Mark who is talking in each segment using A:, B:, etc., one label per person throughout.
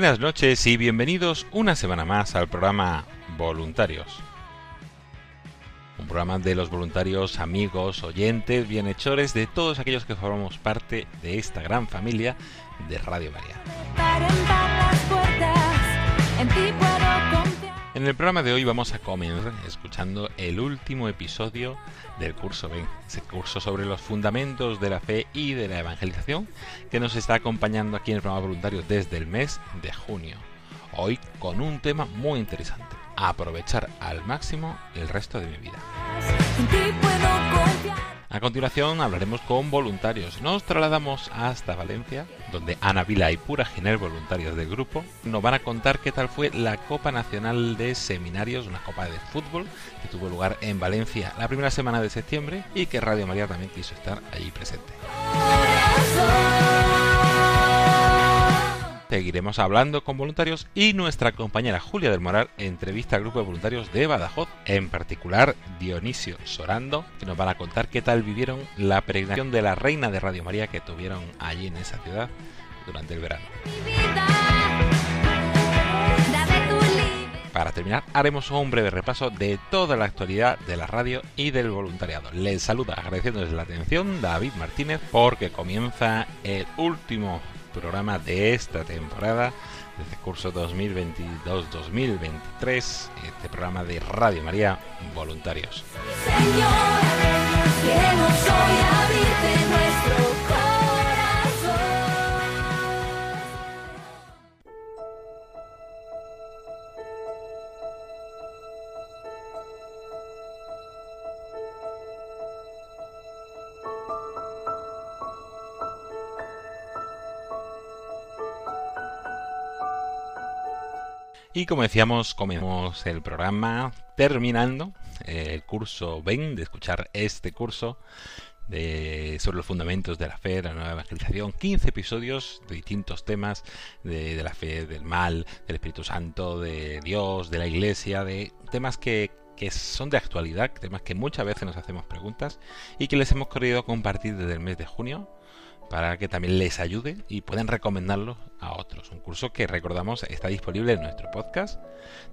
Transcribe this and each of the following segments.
A: Buenas noches y bienvenidos una semana más al programa Voluntarios. Un programa de los voluntarios, amigos, oyentes, bienhechores, de todos aquellos que formamos parte de esta gran familia de Radio María.
B: En
A: el programa de hoy vamos a comenzar escuchando el último episodio del curso Ben, ese curso sobre los fundamentos de la fe y de la evangelización que nos está acompañando aquí en el programa voluntario desde el mes de junio. Hoy con un tema muy interesante, aprovechar al máximo el resto de mi vida. A continuación hablaremos con voluntarios. Nos trasladamos hasta Valencia, donde Ana Vila y Pura Giner, voluntarios del grupo, nos van a contar qué tal fue la Copa Nacional de Seminarios, una copa de fútbol que tuvo lugar en Valencia la primera semana de septiembre y que Radio María también quiso estar allí presente. Seguiremos hablando con voluntarios y nuestra compañera Julia del Moral entrevista al grupo de voluntarios de Badajoz, en particular Dionisio Sorando, que nos van a contar qué tal vivieron la peregrinación de la Reina de Radio María que tuvieron allí en esa ciudad durante el verano. Para terminar, haremos un breve repaso de toda la actualidad de la radio y del voluntariado. Les saluda agradeciéndoles la atención David Martínez porque comienza el último programa de esta temporada de este curso 2022-2023, este programa de Radio María Voluntarios. Y como decíamos, comenzamos el programa terminando el curso Ven, de escuchar este curso de, sobre los fundamentos de la fe, la nueva evangelización, 15 episodios de distintos temas, de, de la fe, del mal, del Espíritu Santo, de Dios, de la Iglesia, de temas que, que son de actualidad, temas que muchas veces nos hacemos preguntas y que les hemos querido compartir desde el mes de junio para que también les ayude y puedan recomendarlo a otros. Un curso que recordamos está disponible en nuestro podcast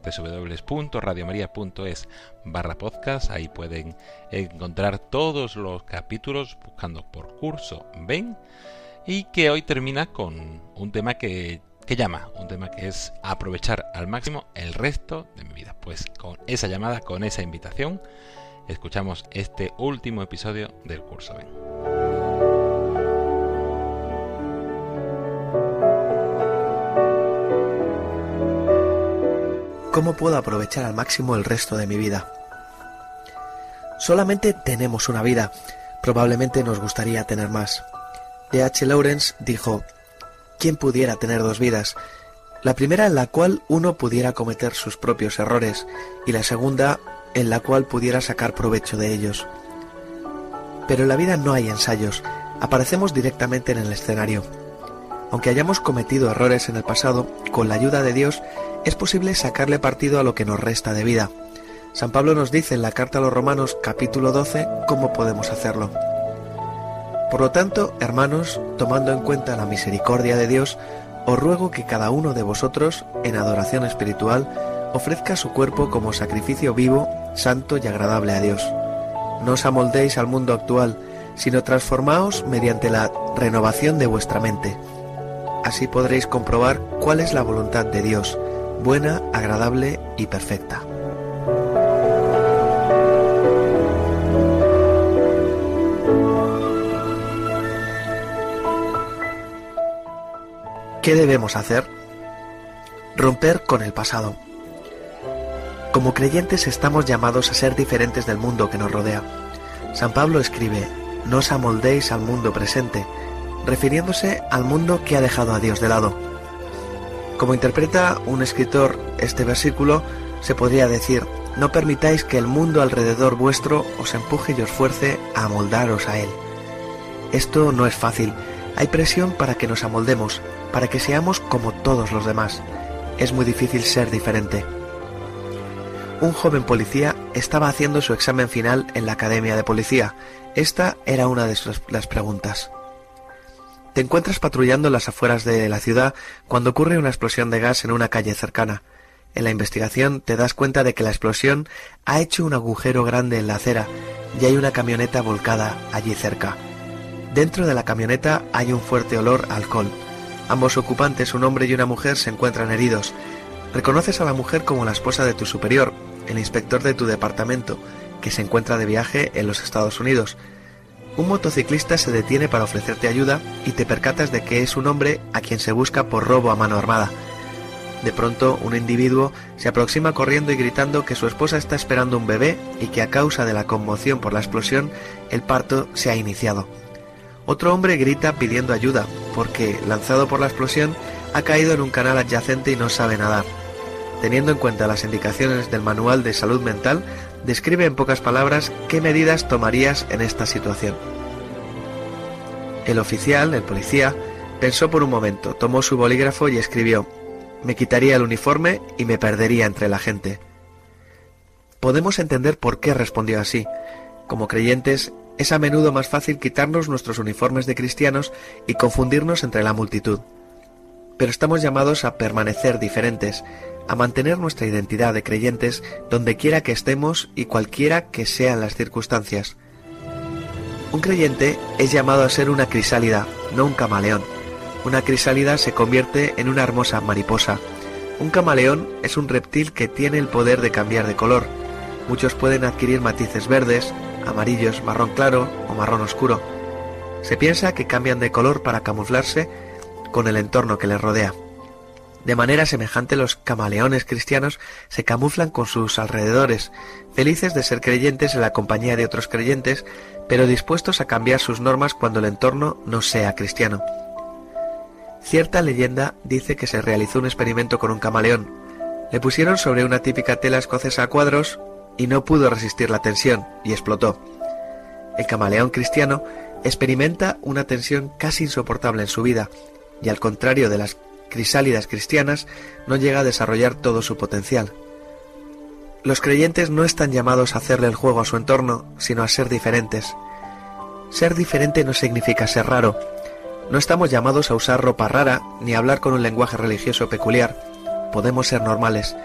A: www.radiomaria.es barra podcast. Ahí pueden encontrar todos los capítulos buscando por curso Ven y que hoy termina con un tema que, que llama, un tema que es aprovechar al máximo el resto de mi vida. Pues con esa llamada, con esa invitación, escuchamos este último episodio del curso Ven.
C: ¿Cómo puedo aprovechar al máximo el resto de mi vida? Solamente tenemos una vida, probablemente nos gustaría tener más. D.H. Lawrence dijo, ¿quién pudiera tener dos vidas? La primera en la cual uno pudiera cometer sus propios errores y la segunda en la cual pudiera sacar provecho de ellos. Pero en la vida no hay ensayos, aparecemos directamente en el escenario. Aunque hayamos cometido errores en el pasado, con la ayuda de Dios es posible sacarle partido a lo que nos resta de vida. San Pablo nos dice en la carta a los Romanos capítulo 12 cómo podemos hacerlo. Por lo tanto, hermanos, tomando en cuenta la misericordia de Dios, os ruego que cada uno de vosotros, en adoración espiritual, ofrezca su cuerpo como sacrificio vivo, santo y agradable a Dios. no os amoldéis al mundo actual, sino transformaos mediante la renovación de vuestra mente. Así podréis comprobar cuál es la voluntad de Dios, buena, agradable y perfecta. ¿Qué debemos hacer? Romper con el pasado. Como creyentes estamos llamados a ser diferentes del mundo que nos rodea. San Pablo escribe, no os amoldéis al mundo presente, refiriéndose al mundo que ha dejado a Dios de lado. Como interpreta un escritor este versículo, se podría decir, no permitáis que el mundo alrededor vuestro os empuje y os fuerce a amoldaros a él. Esto no es fácil, hay presión para que nos amoldemos, para que seamos como todos los demás. Es muy difícil ser diferente. Un joven policía estaba haciendo su examen final en la Academia de Policía. Esta era una de sus, las preguntas. Te encuentras patrullando las afueras de la ciudad cuando ocurre una explosión de gas en una calle cercana. En la investigación te das cuenta de que la explosión ha hecho un agujero grande en la acera y hay una camioneta volcada allí cerca. Dentro de la camioneta hay un fuerte olor a alcohol. Ambos ocupantes, un hombre y una mujer, se encuentran heridos. Reconoces a la mujer como la esposa de tu superior, el inspector de tu departamento, que se encuentra de viaje en los Estados Unidos. Un motociclista se detiene para ofrecerte ayuda y te percatas de que es un hombre a quien se busca por robo a mano armada. De pronto, un individuo se aproxima corriendo y gritando que su esposa está esperando un bebé y que a causa de la conmoción por la explosión, el parto se ha iniciado. Otro hombre grita pidiendo ayuda porque, lanzado por la explosión, ha caído en un canal adyacente y no sabe nadar. Teniendo en cuenta las indicaciones del Manual de Salud Mental, describe en pocas palabras qué medidas tomarías en esta situación. El oficial, el policía, pensó por un momento, tomó su bolígrafo y escribió, me quitaría el uniforme y me perdería entre la gente. Podemos entender por qué respondió así. Como creyentes, es a menudo más fácil quitarnos nuestros uniformes de cristianos y confundirnos entre la multitud. Pero estamos llamados a permanecer diferentes, a mantener nuestra identidad de creyentes donde quiera que estemos y cualquiera que sean las circunstancias. Un creyente es llamado a ser una crisálida, no un camaleón. Una crisálida se convierte en una hermosa mariposa. Un camaleón es un reptil que tiene el poder de cambiar de color. Muchos pueden adquirir matices verdes, amarillos, marrón claro o marrón oscuro. Se piensa que cambian de color para camuflarse con el entorno que les rodea. De manera semejante los camaleones cristianos se camuflan con sus alrededores, felices de ser creyentes en la compañía de otros creyentes, pero dispuestos a cambiar sus normas cuando el entorno no sea cristiano. Cierta leyenda dice que se realizó un experimento con un camaleón. Le pusieron sobre una típica tela escocesa a cuadros y no pudo resistir la tensión y explotó. El camaleón cristiano experimenta una tensión casi insoportable en su vida y al contrario de las crisálidas cristianas no llega a desarrollar todo su potencial. Los creyentes no están llamados a hacerle el juego a su entorno, sino a ser diferentes. Ser diferente no significa ser raro. No estamos llamados a usar ropa rara ni a hablar con un lenguaje religioso peculiar. Podemos ser normales.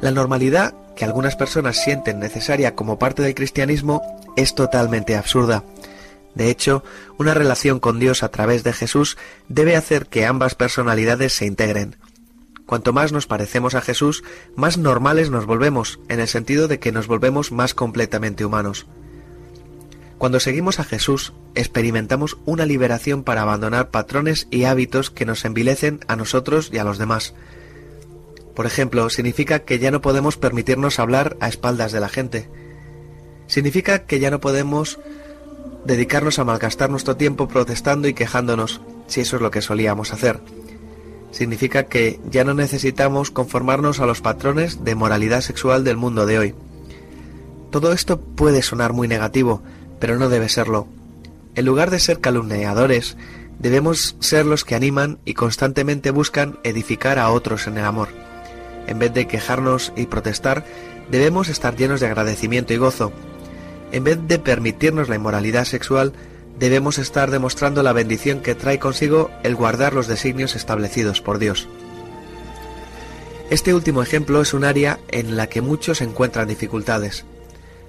C: La normalidad que algunas personas sienten necesaria como parte del cristianismo es totalmente absurda. De hecho, una relación con Dios a través de Jesús debe hacer que ambas personalidades se integren. Cuanto más nos parecemos a Jesús, más normales nos volvemos, en el sentido de que nos volvemos más completamente humanos. Cuando seguimos a Jesús, experimentamos una liberación para abandonar patrones y hábitos que nos envilecen a nosotros y a los demás. Por ejemplo, significa que ya no podemos permitirnos hablar a espaldas de la gente. Significa que ya no podemos dedicarnos a malgastar nuestro tiempo protestando y quejándonos, si eso es lo que solíamos hacer. Significa que ya no necesitamos conformarnos a los patrones de moralidad sexual del mundo de hoy. Todo esto puede sonar muy negativo, pero no debe serlo. En lugar de ser calumniadores, debemos ser los que animan y constantemente buscan edificar a otros en el amor. En vez de quejarnos y protestar, debemos estar llenos de agradecimiento y gozo. En vez de permitirnos la inmoralidad sexual, debemos estar demostrando la bendición que trae consigo el guardar los designios establecidos por Dios. Este último ejemplo es un área en la que muchos encuentran dificultades.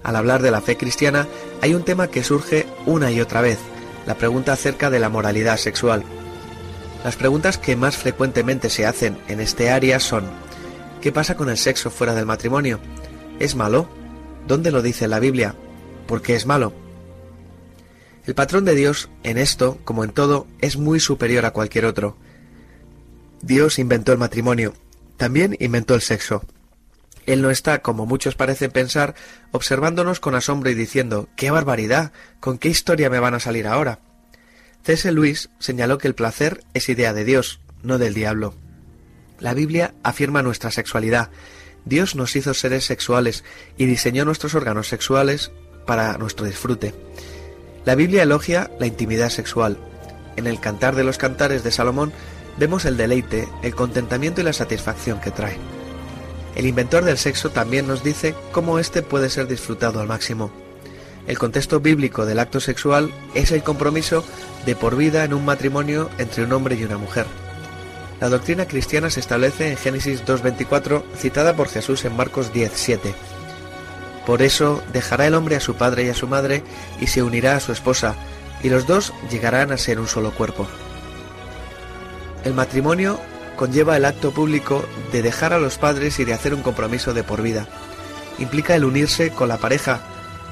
C: Al hablar de la fe cristiana hay un tema que surge una y otra vez, la pregunta acerca de la moralidad sexual. Las preguntas que más frecuentemente se hacen en este área son ¿Qué pasa con el sexo fuera del matrimonio? ¿Es malo? ¿Dónde lo dice la Biblia? ¿Por qué es malo? El patrón de Dios, en esto, como en todo, es muy superior a cualquier otro. Dios inventó el matrimonio, también inventó el sexo. Él no está, como muchos parecen pensar, observándonos con asombro y diciendo ¡Qué barbaridad! ¿Con qué historia me van a salir ahora? C.S. Luis señaló que el placer es idea de Dios, no del diablo. La Biblia afirma nuestra sexualidad. Dios nos hizo seres sexuales y diseñó nuestros órganos sexuales para nuestro disfrute. La Biblia elogia la intimidad sexual. En el Cantar de los Cantares de Salomón vemos el deleite, el contentamiento y la satisfacción que trae. El inventor del sexo también nos dice cómo éste puede ser disfrutado al máximo. El contexto bíblico del acto sexual es el compromiso de por vida en un matrimonio entre un hombre y una mujer. La doctrina cristiana se establece en Génesis 2.24, citada por Jesús en Marcos 10.7. Por eso dejará el hombre a su padre y a su madre y se unirá a su esposa, y los dos llegarán a ser un solo cuerpo. El matrimonio conlleva el acto público de dejar a los padres y de hacer un compromiso de por vida. Implica el unirse con la pareja.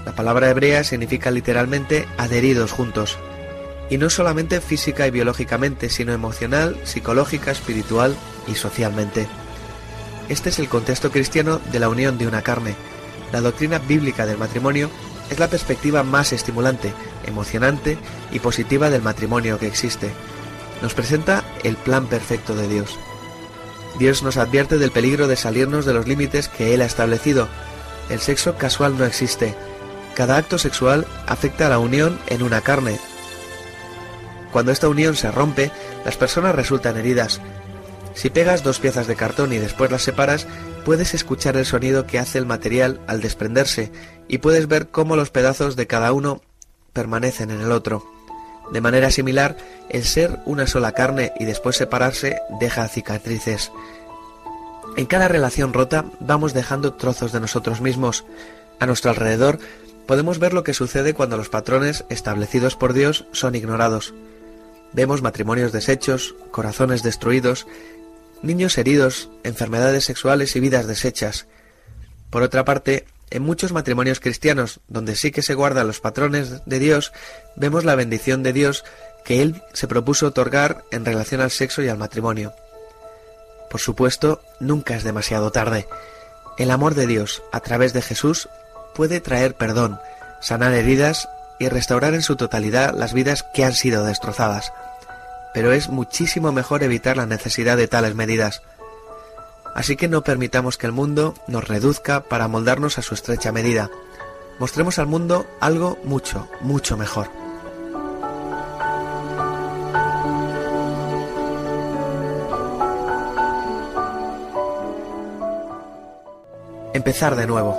C: La palabra hebrea significa literalmente adheridos juntos y no solamente física y biológicamente, sino emocional, psicológica, espiritual y socialmente. Este es el contexto cristiano de la unión de una carne. La doctrina bíblica del matrimonio es la perspectiva más estimulante, emocionante y positiva del matrimonio que existe. Nos presenta el plan perfecto de Dios. Dios nos advierte del peligro de salirnos de los límites que Él ha establecido. El sexo casual no existe. Cada acto sexual afecta a la unión en una carne, cuando esta unión se rompe, las personas resultan heridas. Si pegas dos piezas de cartón y después las separas, puedes escuchar el sonido que hace el material al desprenderse y puedes ver cómo los pedazos de cada uno permanecen en el otro. De manera similar, el ser una sola carne y después separarse deja cicatrices. En cada relación rota vamos dejando trozos de nosotros mismos. A nuestro alrededor podemos ver lo que sucede cuando los patrones establecidos por Dios son ignorados. Vemos matrimonios deshechos, corazones destruidos, niños heridos, enfermedades sexuales y vidas deshechas. Por otra parte, en muchos matrimonios cristianos, donde sí que se guardan los patrones de Dios, vemos la bendición de Dios que Él se propuso otorgar en relación al sexo y al matrimonio. Por supuesto, nunca es demasiado tarde. El amor de Dios, a través de Jesús, puede traer perdón, sanar heridas y restaurar en su totalidad las vidas que han sido destrozadas. Pero es muchísimo mejor evitar la necesidad de tales medidas. Así que no permitamos que el mundo nos reduzca para moldarnos a su estrecha medida. Mostremos al mundo algo mucho, mucho mejor. Empezar de nuevo.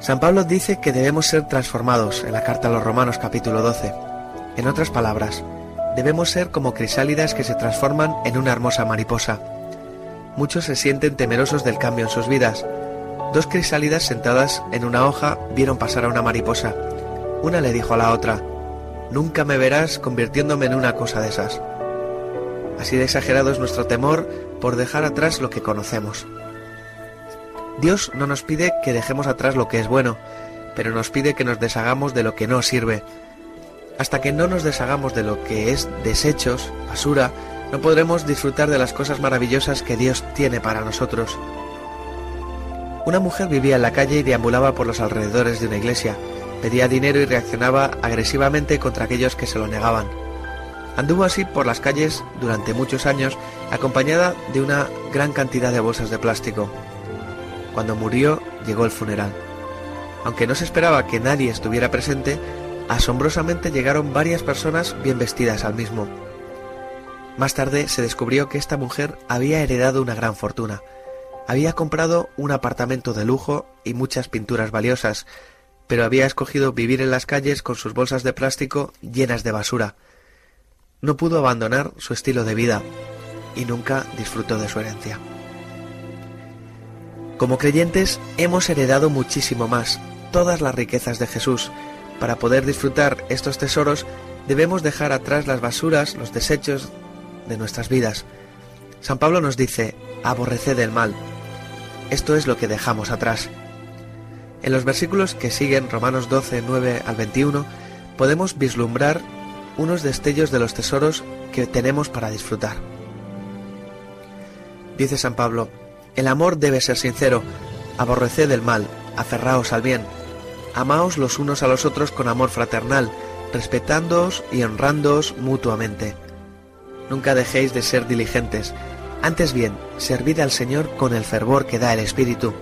C: San Pablo dice que debemos ser transformados en la carta a los Romanos capítulo 12. En otras palabras, debemos ser como crisálidas que se transforman en una hermosa mariposa. Muchos se sienten temerosos del cambio en sus vidas. Dos crisálidas sentadas en una hoja vieron pasar a una mariposa. Una le dijo a la otra, Nunca me verás convirtiéndome en una cosa de esas. Así de exagerado es nuestro temor por dejar atrás lo que conocemos. Dios no nos pide que dejemos atrás lo que es bueno, pero nos pide que nos deshagamos de lo que no sirve. Hasta que no nos deshagamos de lo que es desechos, basura, no podremos disfrutar de las cosas maravillosas que Dios tiene para nosotros. Una mujer vivía en la calle y deambulaba por los alrededores de una iglesia. Pedía dinero y reaccionaba agresivamente contra aquellos que se lo negaban. Anduvo así por las calles durante muchos años, acompañada de una gran cantidad de bolsas de plástico. Cuando murió llegó el funeral. Aunque no se esperaba que nadie estuviera presente, asombrosamente llegaron varias personas bien vestidas al mismo. Más tarde se descubrió que esta mujer había heredado una gran fortuna. Había comprado un apartamento de lujo y muchas pinturas valiosas, pero había escogido vivir en las calles con sus bolsas de plástico llenas de basura. No pudo abandonar su estilo de vida y nunca disfrutó de su herencia. Como creyentes hemos heredado muchísimo más, todas las riquezas de Jesús. Para poder disfrutar estos tesoros debemos dejar atrás las basuras, los desechos de nuestras vidas. San Pablo nos dice, aborreced el mal. Esto es lo que dejamos atrás. En los versículos que siguen, Romanos 12, 9 al 21, podemos vislumbrar unos destellos de los tesoros que tenemos para disfrutar. Dice San Pablo, el amor debe ser sincero, aborreced el mal, aferraos al bien, amaos los unos a los otros con amor fraternal, respetándoos y honrándoos mutuamente. Nunca dejéis de ser diligentes, antes bien, servid al Señor con el fervor que da el Espíritu.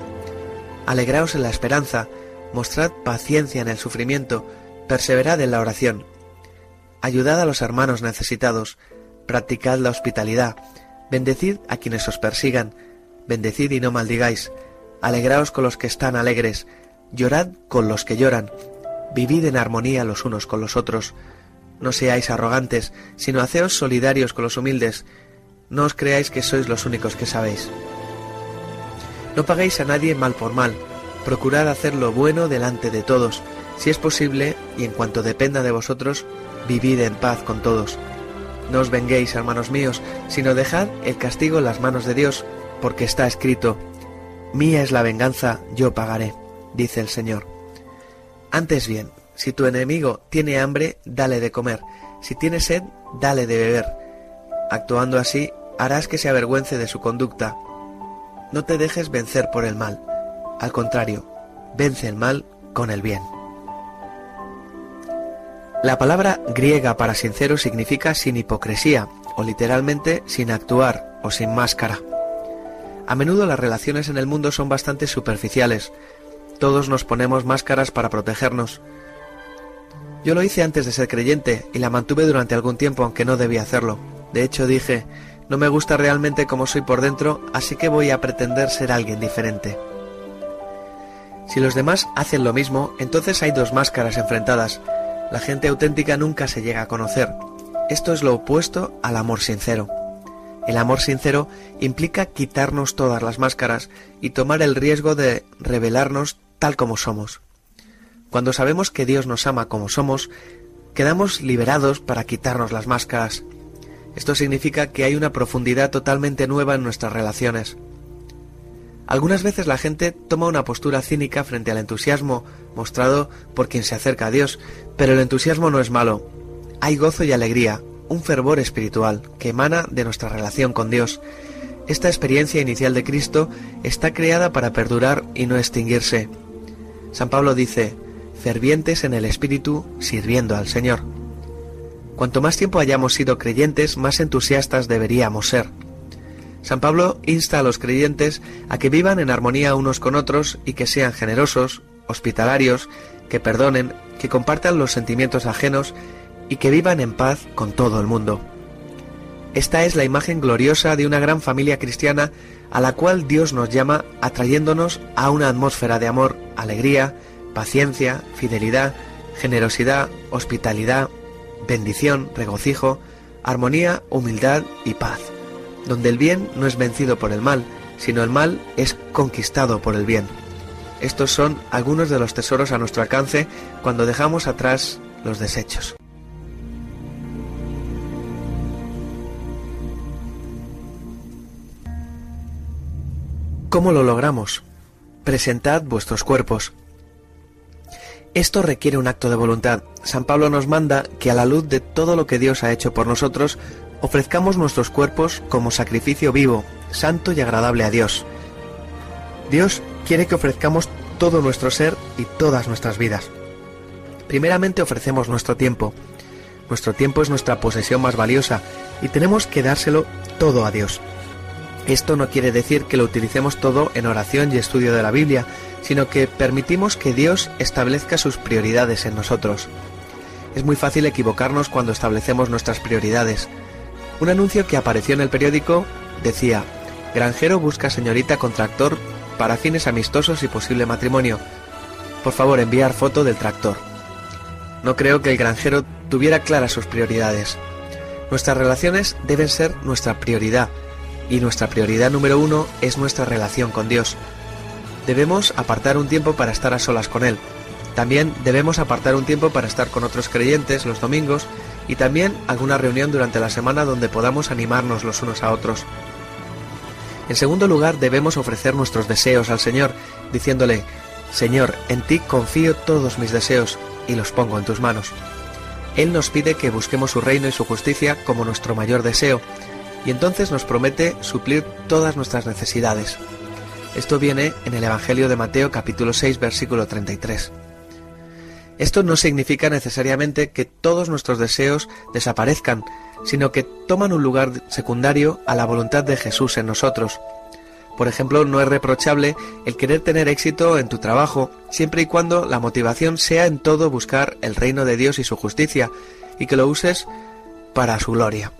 C: Alegraos en la esperanza, mostrad paciencia en el sufrimiento, perseverad en la oración. Ayudad a los hermanos necesitados, practicad la hospitalidad, bendecid a quienes os persigan, bendecid y no maldigáis, alegraos con los que están alegres, llorad con los que lloran, vivid en armonía los unos con los otros, no seáis arrogantes, sino haceos solidarios con los humildes, no os creáis que sois los únicos que sabéis. No paguéis a nadie mal por mal, procurad hacer lo bueno delante de todos, si es posible, y en cuanto dependa de vosotros, vivid en paz con todos. No os venguéis, hermanos míos, sino dejad el castigo en las manos de Dios, porque está escrito, Mía es la venganza, yo pagaré, dice el Señor. Antes bien, si tu enemigo tiene hambre, dale de comer, si tiene sed, dale de beber. Actuando así, harás que se avergüence de su conducta. No te dejes vencer por el mal, al contrario, vence el mal con el bien. La palabra griega para sincero significa sin hipocresía, o literalmente sin actuar o sin máscara. A menudo las relaciones en el mundo son bastante superficiales. Todos nos ponemos máscaras para protegernos. Yo lo hice antes de ser creyente y la mantuve durante algún tiempo aunque no debía hacerlo. De hecho dije, no me gusta realmente como soy por dentro, así que voy a pretender ser alguien diferente. Si los demás hacen lo mismo, entonces hay dos máscaras enfrentadas. La gente auténtica nunca se llega a conocer. Esto es lo opuesto al amor sincero. El amor sincero implica quitarnos todas las máscaras y tomar el riesgo de revelarnos tal como somos. Cuando sabemos que Dios nos ama como somos, quedamos liberados para quitarnos las máscaras. Esto significa que hay una profundidad totalmente nueva en nuestras relaciones. Algunas veces la gente toma una postura cínica frente al entusiasmo mostrado por quien se acerca a Dios, pero el entusiasmo no es malo. Hay gozo y alegría, un fervor espiritual que emana de nuestra relación con Dios. Esta experiencia inicial de Cristo está creada para perdurar y no extinguirse. San Pablo dice, fervientes en el Espíritu, sirviendo al Señor. Cuanto más tiempo hayamos sido creyentes, más entusiastas deberíamos ser. San Pablo insta a los creyentes a que vivan en armonía unos con otros y que sean generosos, hospitalarios, que perdonen, que compartan los sentimientos ajenos y que vivan en paz con todo el mundo. Esta es la imagen gloriosa de una gran familia cristiana a la cual Dios nos llama atrayéndonos a una atmósfera de amor, alegría, paciencia, fidelidad, generosidad, hospitalidad, bendición, regocijo, armonía, humildad y paz, donde el bien no es vencido por el mal, sino el mal es conquistado por el bien. Estos son algunos de los tesoros a nuestro alcance cuando dejamos atrás los desechos. ¿Cómo lo logramos? Presentad vuestros cuerpos. Esto requiere un acto de voluntad. San Pablo nos manda que a la luz de todo lo que Dios ha hecho por nosotros, ofrezcamos nuestros cuerpos como sacrificio vivo, santo y agradable a Dios. Dios quiere que ofrezcamos todo nuestro ser y todas nuestras vidas. Primeramente ofrecemos nuestro tiempo. Nuestro tiempo es nuestra posesión más valiosa y tenemos que dárselo todo a Dios. Esto no quiere decir que lo utilicemos todo en oración y estudio de la Biblia, sino que permitimos que Dios establezca sus prioridades en nosotros. Es muy fácil equivocarnos cuando establecemos nuestras prioridades. Un anuncio que apareció en el periódico decía, Granjero busca señorita con tractor para fines amistosos y posible matrimonio. Por favor, enviar foto del tractor. No creo que el granjero tuviera claras sus prioridades. Nuestras relaciones deben ser nuestra prioridad, y nuestra prioridad número uno es nuestra relación con Dios. Debemos apartar un tiempo para estar a solas con Él. También debemos apartar un tiempo para estar con otros creyentes los domingos y también alguna reunión durante la semana donde podamos animarnos los unos a otros. En segundo lugar, debemos ofrecer nuestros deseos al Señor, diciéndole, Señor, en ti confío todos mis deseos y los pongo en tus manos. Él nos pide que busquemos su reino y su justicia como nuestro mayor deseo, y entonces nos promete suplir todas nuestras necesidades. Esto viene en el Evangelio de Mateo capítulo 6 versículo 33. Esto no significa necesariamente que todos nuestros deseos desaparezcan, sino que toman un lugar secundario a la voluntad de Jesús en nosotros. Por ejemplo, no es reprochable el querer tener éxito en tu trabajo, siempre y cuando la motivación sea en todo buscar el reino de Dios y su justicia, y que lo uses para su gloria.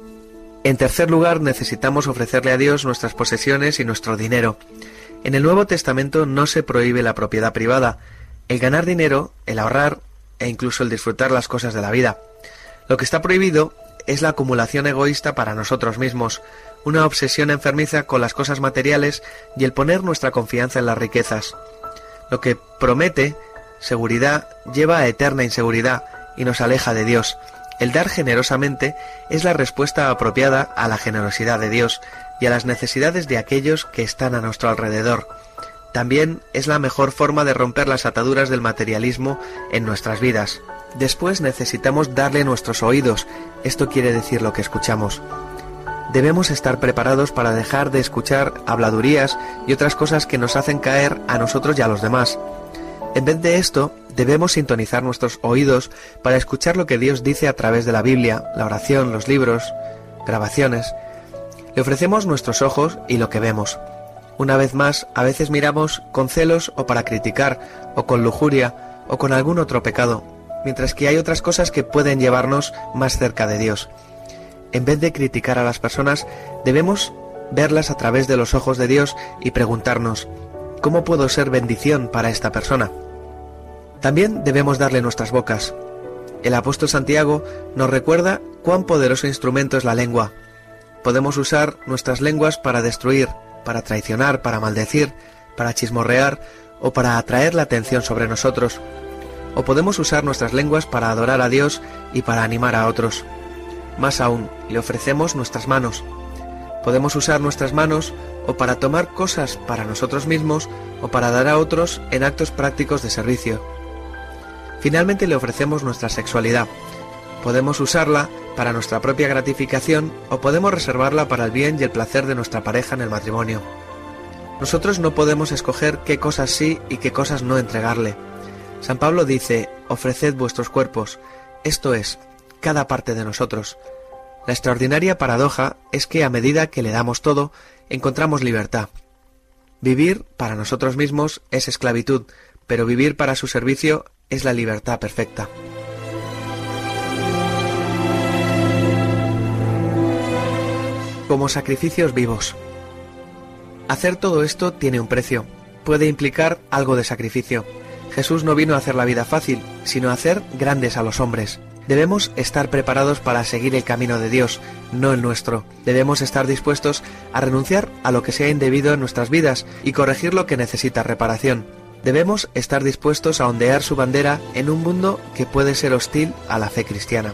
C: En tercer lugar, necesitamos ofrecerle a Dios nuestras posesiones y nuestro dinero. En el Nuevo Testamento no se prohíbe la propiedad privada, el ganar dinero, el ahorrar e incluso el disfrutar las cosas de la vida. Lo que está prohibido es la acumulación egoísta para nosotros mismos, una obsesión enfermiza con las cosas materiales y el poner nuestra confianza en las riquezas. Lo que promete seguridad lleva a eterna inseguridad y nos aleja de Dios. El dar generosamente es la respuesta apropiada a la generosidad de Dios y a las necesidades de aquellos que están a nuestro alrededor. También es la mejor forma de romper las ataduras del materialismo en nuestras vidas. Después necesitamos darle nuestros oídos, esto quiere decir lo que escuchamos. Debemos estar preparados para dejar de escuchar habladurías y otras cosas que nos hacen caer a nosotros y a los demás. En vez de esto, debemos sintonizar nuestros oídos para escuchar lo que Dios dice a través de la Biblia, la oración, los libros, grabaciones. Le ofrecemos nuestros ojos y lo que vemos. Una vez más, a veces miramos con celos o para criticar, o con lujuria, o con algún otro pecado, mientras que hay otras cosas que pueden llevarnos más cerca de Dios. En vez de criticar a las personas, debemos verlas a través de los ojos de Dios y preguntarnos, ¿cómo puedo ser bendición para esta persona? También debemos darle nuestras bocas. El apóstol Santiago nos recuerda cuán poderoso instrumento es la lengua. Podemos usar nuestras lenguas para destruir, para traicionar, para maldecir, para chismorrear o para atraer la atención sobre nosotros. O podemos usar nuestras lenguas para adorar a Dios y para animar a otros. Más aún, le ofrecemos nuestras manos. Podemos usar nuestras manos o para tomar cosas para nosotros mismos o para dar a otros en actos prácticos de servicio. Finalmente le ofrecemos nuestra sexualidad. Podemos usarla para nuestra propia gratificación o podemos reservarla para el bien y el placer de nuestra pareja en el matrimonio. Nosotros no podemos escoger qué cosas sí y qué cosas no entregarle. San Pablo dice, ofreced vuestros cuerpos, esto es, cada parte de nosotros. La extraordinaria paradoja es que a medida que le damos todo, encontramos libertad. Vivir para nosotros mismos es esclavitud, pero vivir para su servicio es la libertad perfecta. como sacrificios vivos. Hacer todo esto tiene un precio, puede implicar algo de sacrificio. Jesús no vino a hacer la vida fácil, sino a hacer grandes a los hombres. Debemos estar preparados para seguir el camino de Dios, no el nuestro. Debemos estar dispuestos a renunciar a lo que sea indebido en nuestras vidas y corregir lo que necesita reparación. Debemos estar dispuestos a ondear su bandera en un mundo que puede ser hostil a la fe cristiana.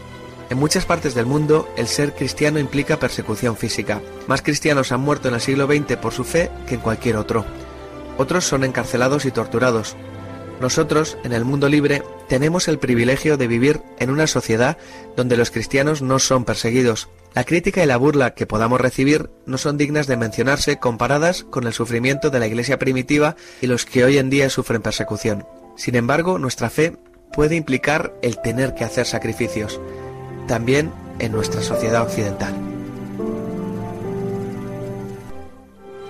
C: En muchas partes del mundo, el ser cristiano implica persecución física. Más cristianos han muerto en el siglo XX por su fe que en cualquier otro. Otros son encarcelados y torturados. Nosotros, en el mundo libre, tenemos el privilegio de vivir en una sociedad donde los cristianos no son perseguidos. La crítica y la burla que podamos recibir no son dignas de mencionarse comparadas con el sufrimiento de la Iglesia primitiva y los que hoy en día sufren persecución. Sin embargo, nuestra fe puede implicar el tener que hacer sacrificios también en nuestra sociedad occidental.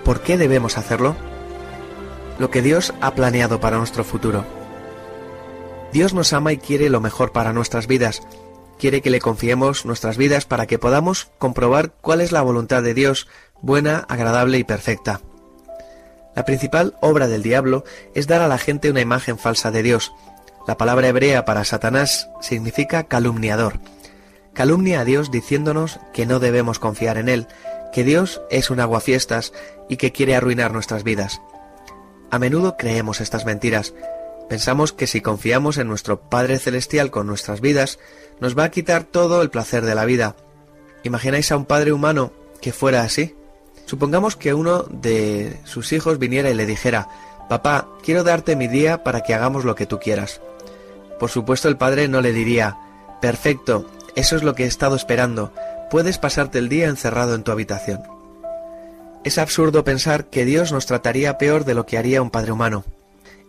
C: ¿Por qué debemos hacerlo? Lo que Dios ha planeado para nuestro futuro. Dios nos ama y quiere lo mejor para nuestras vidas. Quiere que le confiemos nuestras vidas para que podamos comprobar cuál es la voluntad de Dios, buena, agradable y perfecta. La principal obra del diablo es dar a la gente una imagen falsa de Dios. La palabra hebrea para Satanás significa calumniador calumnia a Dios diciéndonos que no debemos confiar en Él, que Dios es un aguafiestas y que quiere arruinar nuestras vidas. A menudo creemos estas mentiras. Pensamos que si confiamos en nuestro Padre Celestial con nuestras vidas, nos va a quitar todo el placer de la vida. ¿Imagináis a un padre humano que fuera así? Supongamos que uno de sus hijos viniera y le dijera, Papá, quiero darte mi día para que hagamos lo que tú quieras. Por supuesto el padre no le diría, Perfecto, eso es lo que he estado esperando, puedes pasarte el día encerrado en tu habitación. Es absurdo pensar que Dios nos trataría peor de lo que haría un padre humano.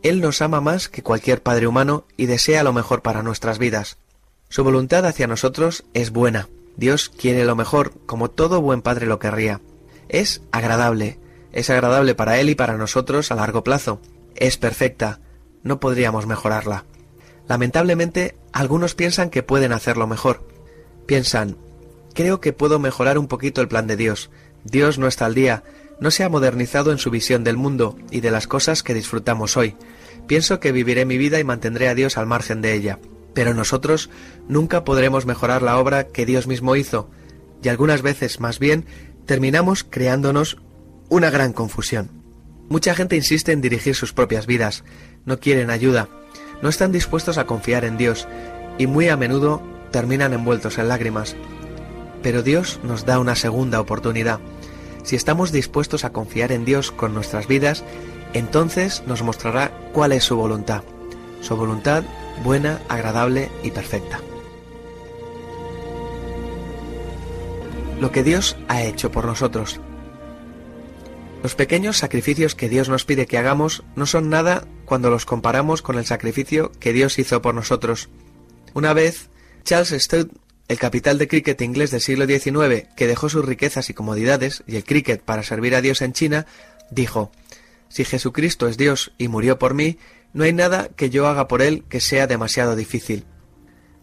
C: Él nos ama más que cualquier padre humano y desea lo mejor para nuestras vidas. Su voluntad hacia nosotros es buena. Dios quiere lo mejor, como todo buen padre lo querría. Es agradable. Es agradable para Él y para nosotros a largo plazo. Es perfecta. No podríamos mejorarla. Lamentablemente, algunos piensan que pueden hacerlo mejor. Piensan, creo que puedo mejorar un poquito el plan de Dios. Dios no está al día, no se ha modernizado en su visión del mundo y de las cosas que disfrutamos hoy. Pienso que viviré mi vida y mantendré a Dios al margen de ella. Pero nosotros nunca podremos mejorar la obra que Dios mismo hizo, y algunas veces, más bien, terminamos creándonos una gran confusión. Mucha gente insiste en dirigir sus propias vidas, no quieren ayuda, no están dispuestos a confiar en Dios, y muy a menudo terminan envueltos en lágrimas. Pero Dios nos da una segunda oportunidad. Si estamos dispuestos a confiar en Dios con nuestras vidas, entonces nos mostrará cuál es su voluntad. Su voluntad buena, agradable y perfecta. Lo que Dios ha hecho por nosotros. Los pequeños sacrificios que Dios nos pide que hagamos no son nada cuando los comparamos con el sacrificio que Dios hizo por nosotros. Una vez, Charles Stout, el capital de cricket inglés del siglo XIX, que dejó sus riquezas y comodidades y el cricket para servir a Dios en China, dijo, Si Jesucristo es Dios y murió por mí, no hay nada que yo haga por él que sea demasiado difícil.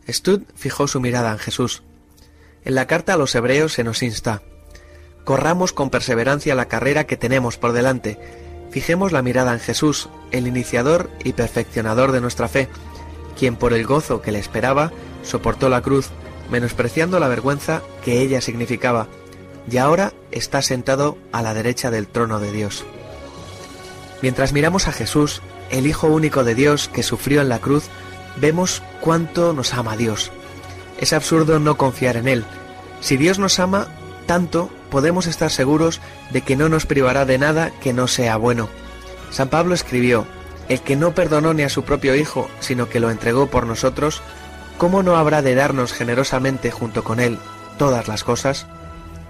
C: Stud fijó su mirada en Jesús. En la carta a los hebreos se nos insta, corramos con perseverancia la carrera que tenemos por delante, fijemos la mirada en Jesús, el iniciador y perfeccionador de nuestra fe, quien por el gozo que le esperaba soportó la cruz, menospreciando la vergüenza que ella significaba, y ahora está sentado a la derecha del trono de Dios. Mientras miramos a Jesús, el Hijo único de Dios que sufrió en la cruz, vemos cuánto nos ama Dios. Es absurdo no confiar en Él. Si Dios nos ama tanto, podemos estar seguros de que no nos privará de nada que no sea bueno. San Pablo escribió, El que no perdonó ni a su propio Hijo, sino que lo entregó por nosotros, ¿cómo no habrá de darnos generosamente junto con Él todas las cosas?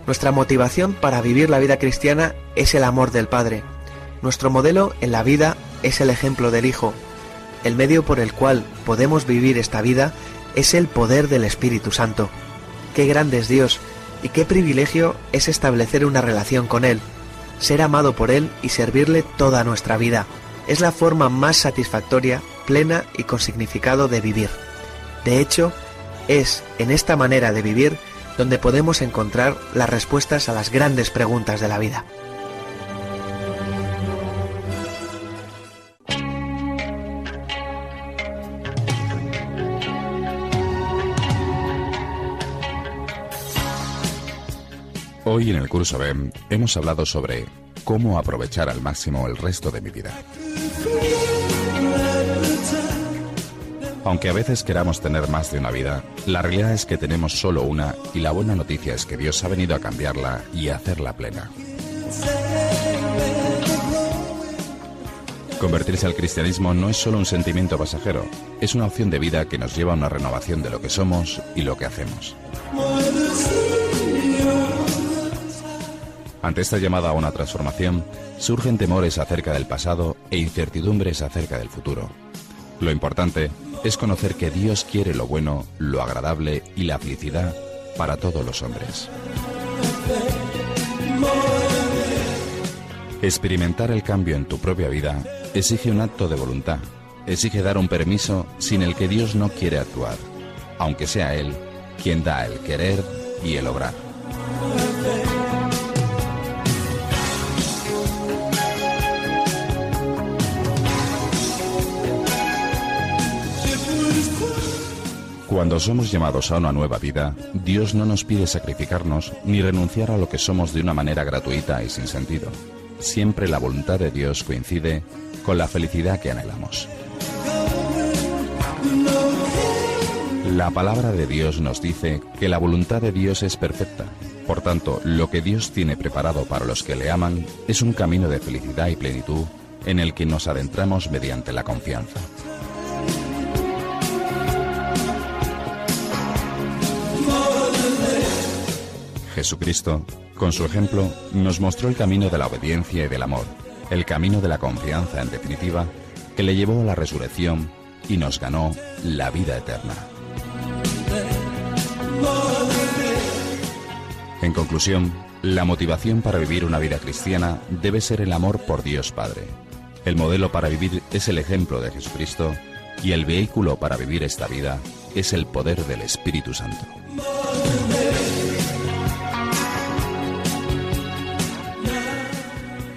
C: Nuestra motivación para vivir la vida cristiana es el amor del Padre. Nuestro modelo en la vida es el ejemplo del Hijo. El medio por el cual podemos vivir esta vida es el poder del Espíritu Santo. Qué grande es Dios y qué privilegio es establecer una relación con Él, ser amado por Él y servirle toda nuestra vida. Es la forma más satisfactoria, plena y con significado de vivir. De hecho, es en esta manera de vivir donde podemos encontrar las respuestas a las grandes preguntas de la vida.
D: Hoy en el curso B hemos hablado sobre cómo aprovechar al máximo el resto de mi vida. Aunque a veces queramos tener más de una vida, la realidad es que tenemos solo una y la buena noticia es que Dios ha venido a cambiarla y a hacerla plena. Convertirse al cristianismo no es solo un sentimiento pasajero, es una opción de vida que nos lleva a una renovación de lo que somos y lo que hacemos. Ante esta llamada a una transformación, surgen temores acerca del pasado e incertidumbres acerca del futuro. Lo importante es conocer que Dios quiere lo bueno, lo agradable y la felicidad para todos los hombres. Experimentar el cambio en tu propia vida exige un acto de voluntad, exige dar un permiso sin el que Dios no quiere actuar, aunque sea Él quien da el querer y el obrar. Cuando somos llamados a una nueva vida, Dios no nos pide sacrificarnos ni renunciar a lo que somos de una manera gratuita y sin sentido. siempre la voluntad de Dios coincide con la felicidad que anhelamos. La palabra de Dios nos dice que la voluntad de Dios es perfecta. Por tanto, lo que Dios tiene preparado para los que le aman es un camino de felicidad y plenitud en el que nos adentramos mediante la confianza. Jesucristo, con su ejemplo, nos mostró el camino de la obediencia y del amor, el camino de la confianza, en definitiva, que le llevó a la resurrección y nos ganó la vida eterna. En conclusión, la motivación para vivir una vida cristiana debe ser el amor por Dios Padre. El modelo para vivir es el ejemplo de Jesucristo y el vehículo para vivir esta vida es el poder del Espíritu Santo.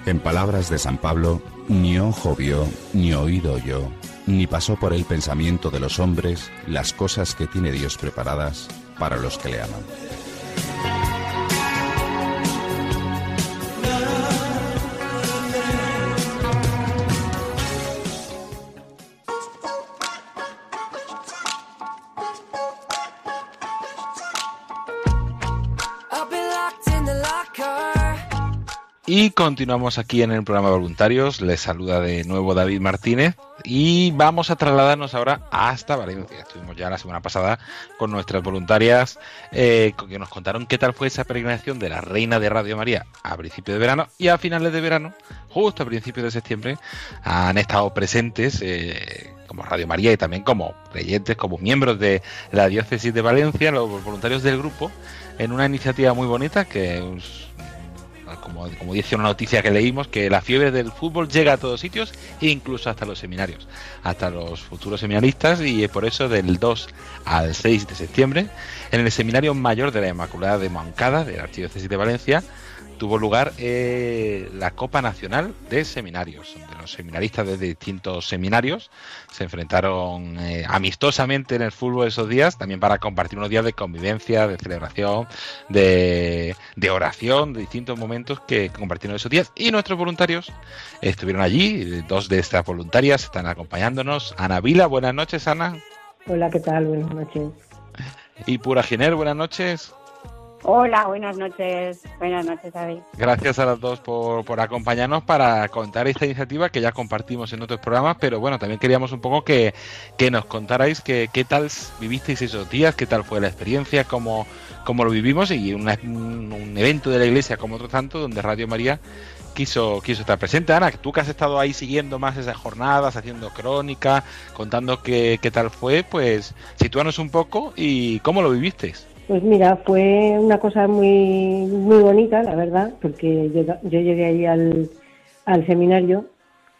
D: En palabras de San Pablo, ni ojo vio, ni oído oyó, ni pasó por el pensamiento de los hombres las cosas que tiene Dios preparadas para los que le aman.
A: Y continuamos aquí en el programa de voluntarios. Les saluda de nuevo David Martínez y vamos a trasladarnos ahora hasta Valencia. Estuvimos ya la semana pasada con nuestras voluntarias eh, que nos contaron qué tal fue esa peregrinación de la Reina de Radio María a principios de verano y a finales de verano, justo a principios de septiembre, han estado presentes. Eh, como Radio María y también como creyentes, como miembros de la diócesis de Valencia, los voluntarios del grupo, en una iniciativa muy bonita que como, como, dice una noticia que leímos, que la fiebre del fútbol llega a todos sitios, incluso hasta los seminarios, hasta los futuros seminaristas, y por eso del 2 al 6 de septiembre, en el Seminario Mayor de la Inmaculada de Moncada, de la Archidiócesis de Valencia, tuvo lugar eh, la Copa Nacional de Seminarios, donde los seminaristas de distintos seminarios se enfrentaron eh, amistosamente en el fútbol esos días, también para compartir unos días de convivencia, de celebración, de, de oración, de distintos momentos que compartieron esos días. Y nuestros voluntarios estuvieron allí, dos de estas voluntarias están acompañándonos. Ana Vila, buenas noches, Ana.
E: Hola, ¿qué tal? Buenas noches.
A: Y Pura Giner, buenas noches.
F: Hola, buenas noches. Buenas noches, David.
A: Gracias a las dos por, por, acompañarnos para contar esta iniciativa que ya compartimos en otros programas, pero bueno, también queríamos un poco que, que nos contarais que, qué tal vivisteis esos días, qué tal fue la experiencia, cómo, cómo lo vivimos y un, evento de la iglesia como otro tanto donde Radio María quiso, quiso estar presente. Ana, tú que has estado ahí siguiendo más esas jornadas, haciendo crónica, contando qué, qué tal fue, pues sitúanos un poco y cómo lo vivisteis.
E: Pues mira, fue una cosa muy muy bonita, la verdad, porque yo, yo llegué ahí al, al seminario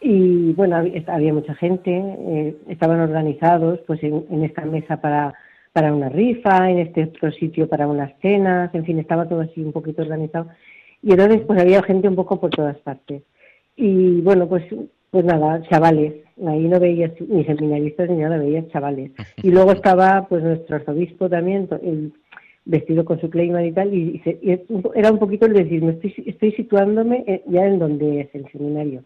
E: y bueno, había, mucha gente, eh, estaban organizados pues en, en, esta mesa para, para una rifa, en este otro sitio para unas cenas, en fin, estaba todo así un poquito organizado y entonces pues había gente un poco por todas partes. Y bueno, pues pues nada, chavales, ahí no veías ni seminaristas ni nada, veías chavales. Y luego estaba pues nuestro arzobispo también, el, vestido con su clayman y tal, y, se, y, era un poquito el decir, me estoy, estoy situándome ya en donde es el seminario.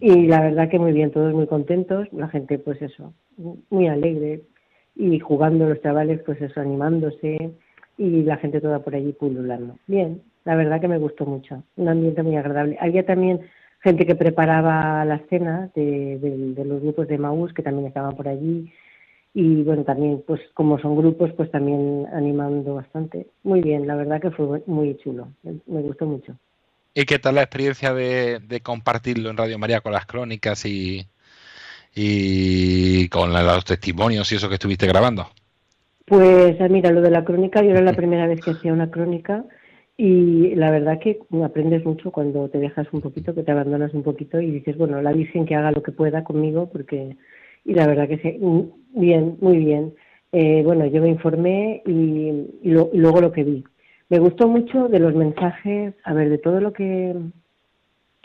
E: Y la verdad que muy bien, todos muy contentos, la gente pues eso, muy alegre, y jugando los chavales pues eso, animándose, y la gente toda por allí pululando. Bien, la verdad que me gustó mucho, un ambiente muy agradable. Había también gente que preparaba las cenas de, de, de los grupos de Maús que también estaban por allí, y bueno, también pues como son grupos, pues también animando bastante. Muy bien, la verdad que fue muy chulo, me gustó mucho.
A: ¿Y qué tal la experiencia de, de compartirlo en Radio María con las crónicas y, y con la, los testimonios y eso que estuviste grabando?
E: Pues mira, lo de la crónica, yo era la primera vez que hacía una crónica y la verdad que aprendes mucho cuando te dejas un poquito, que te abandonas un poquito y dices, bueno, la Virgen que haga lo que pueda conmigo porque y la verdad que sí, bien, muy bien. Eh, bueno, yo me informé y, lo, luego lo que vi. Me gustó mucho de los mensajes, a ver, de todo lo que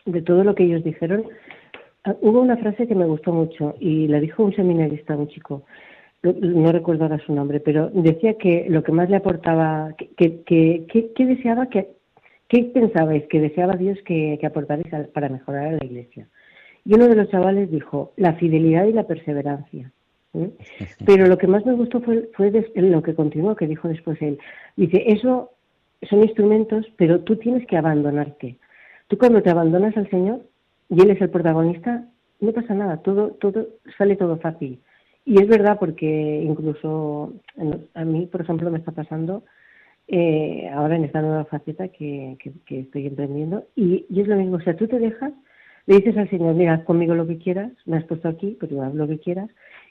E: de todo lo que ellos dijeron. Uh, hubo una frase que me gustó mucho y la dijo un seminarista, un chico, no recuerdo ahora su nombre, pero decía que lo que más le aportaba, que, que, que, que deseaba que, ¿qué pensabais que deseaba Dios que, que aportarais para mejorar a la iglesia? Y uno de los chavales dijo, la fidelidad y la perseverancia. ¿eh? Pero lo que más me gustó fue, fue lo que continuó, que dijo después él. Dice, eso son instrumentos, pero tú tienes que abandonarte. Tú cuando te abandonas al Señor y Él es el protagonista, no pasa nada, todo, todo sale todo fácil. Y es verdad porque incluso a mí, por ejemplo, me está pasando eh, ahora en esta nueva faceta que, que, estoy emprendiendo y, y, es lo mismo, o sea, tú te dejas, le dices al Señor, mira, haz conmigo lo que quieras, me has puesto aquí, pero haz lo que quieras.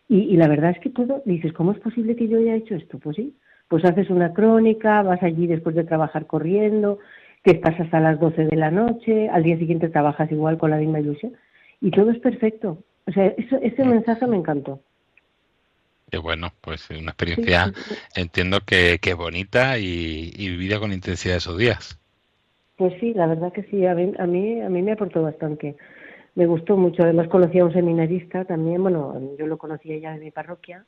E: Y, y la verdad es que todo, dices, ¿cómo es posible que yo haya hecho esto? Pues sí, pues haces una crónica, vas allí después de trabajar corriendo, que estás hasta las 12 de la noche, al día siguiente trabajas igual con la misma ilusión y todo es perfecto. O sea, ese mensaje me encantó.
A: Qué bueno, pues una experiencia entiendo que, que bonita y, vivida con intensidad esos días.
E: Pues sí, la verdad que sí, a mí, a mí, a mí me aportó bastante. Me gustó mucho, además conocí a un seminarista también, bueno, yo lo conocía ya de mi parroquia,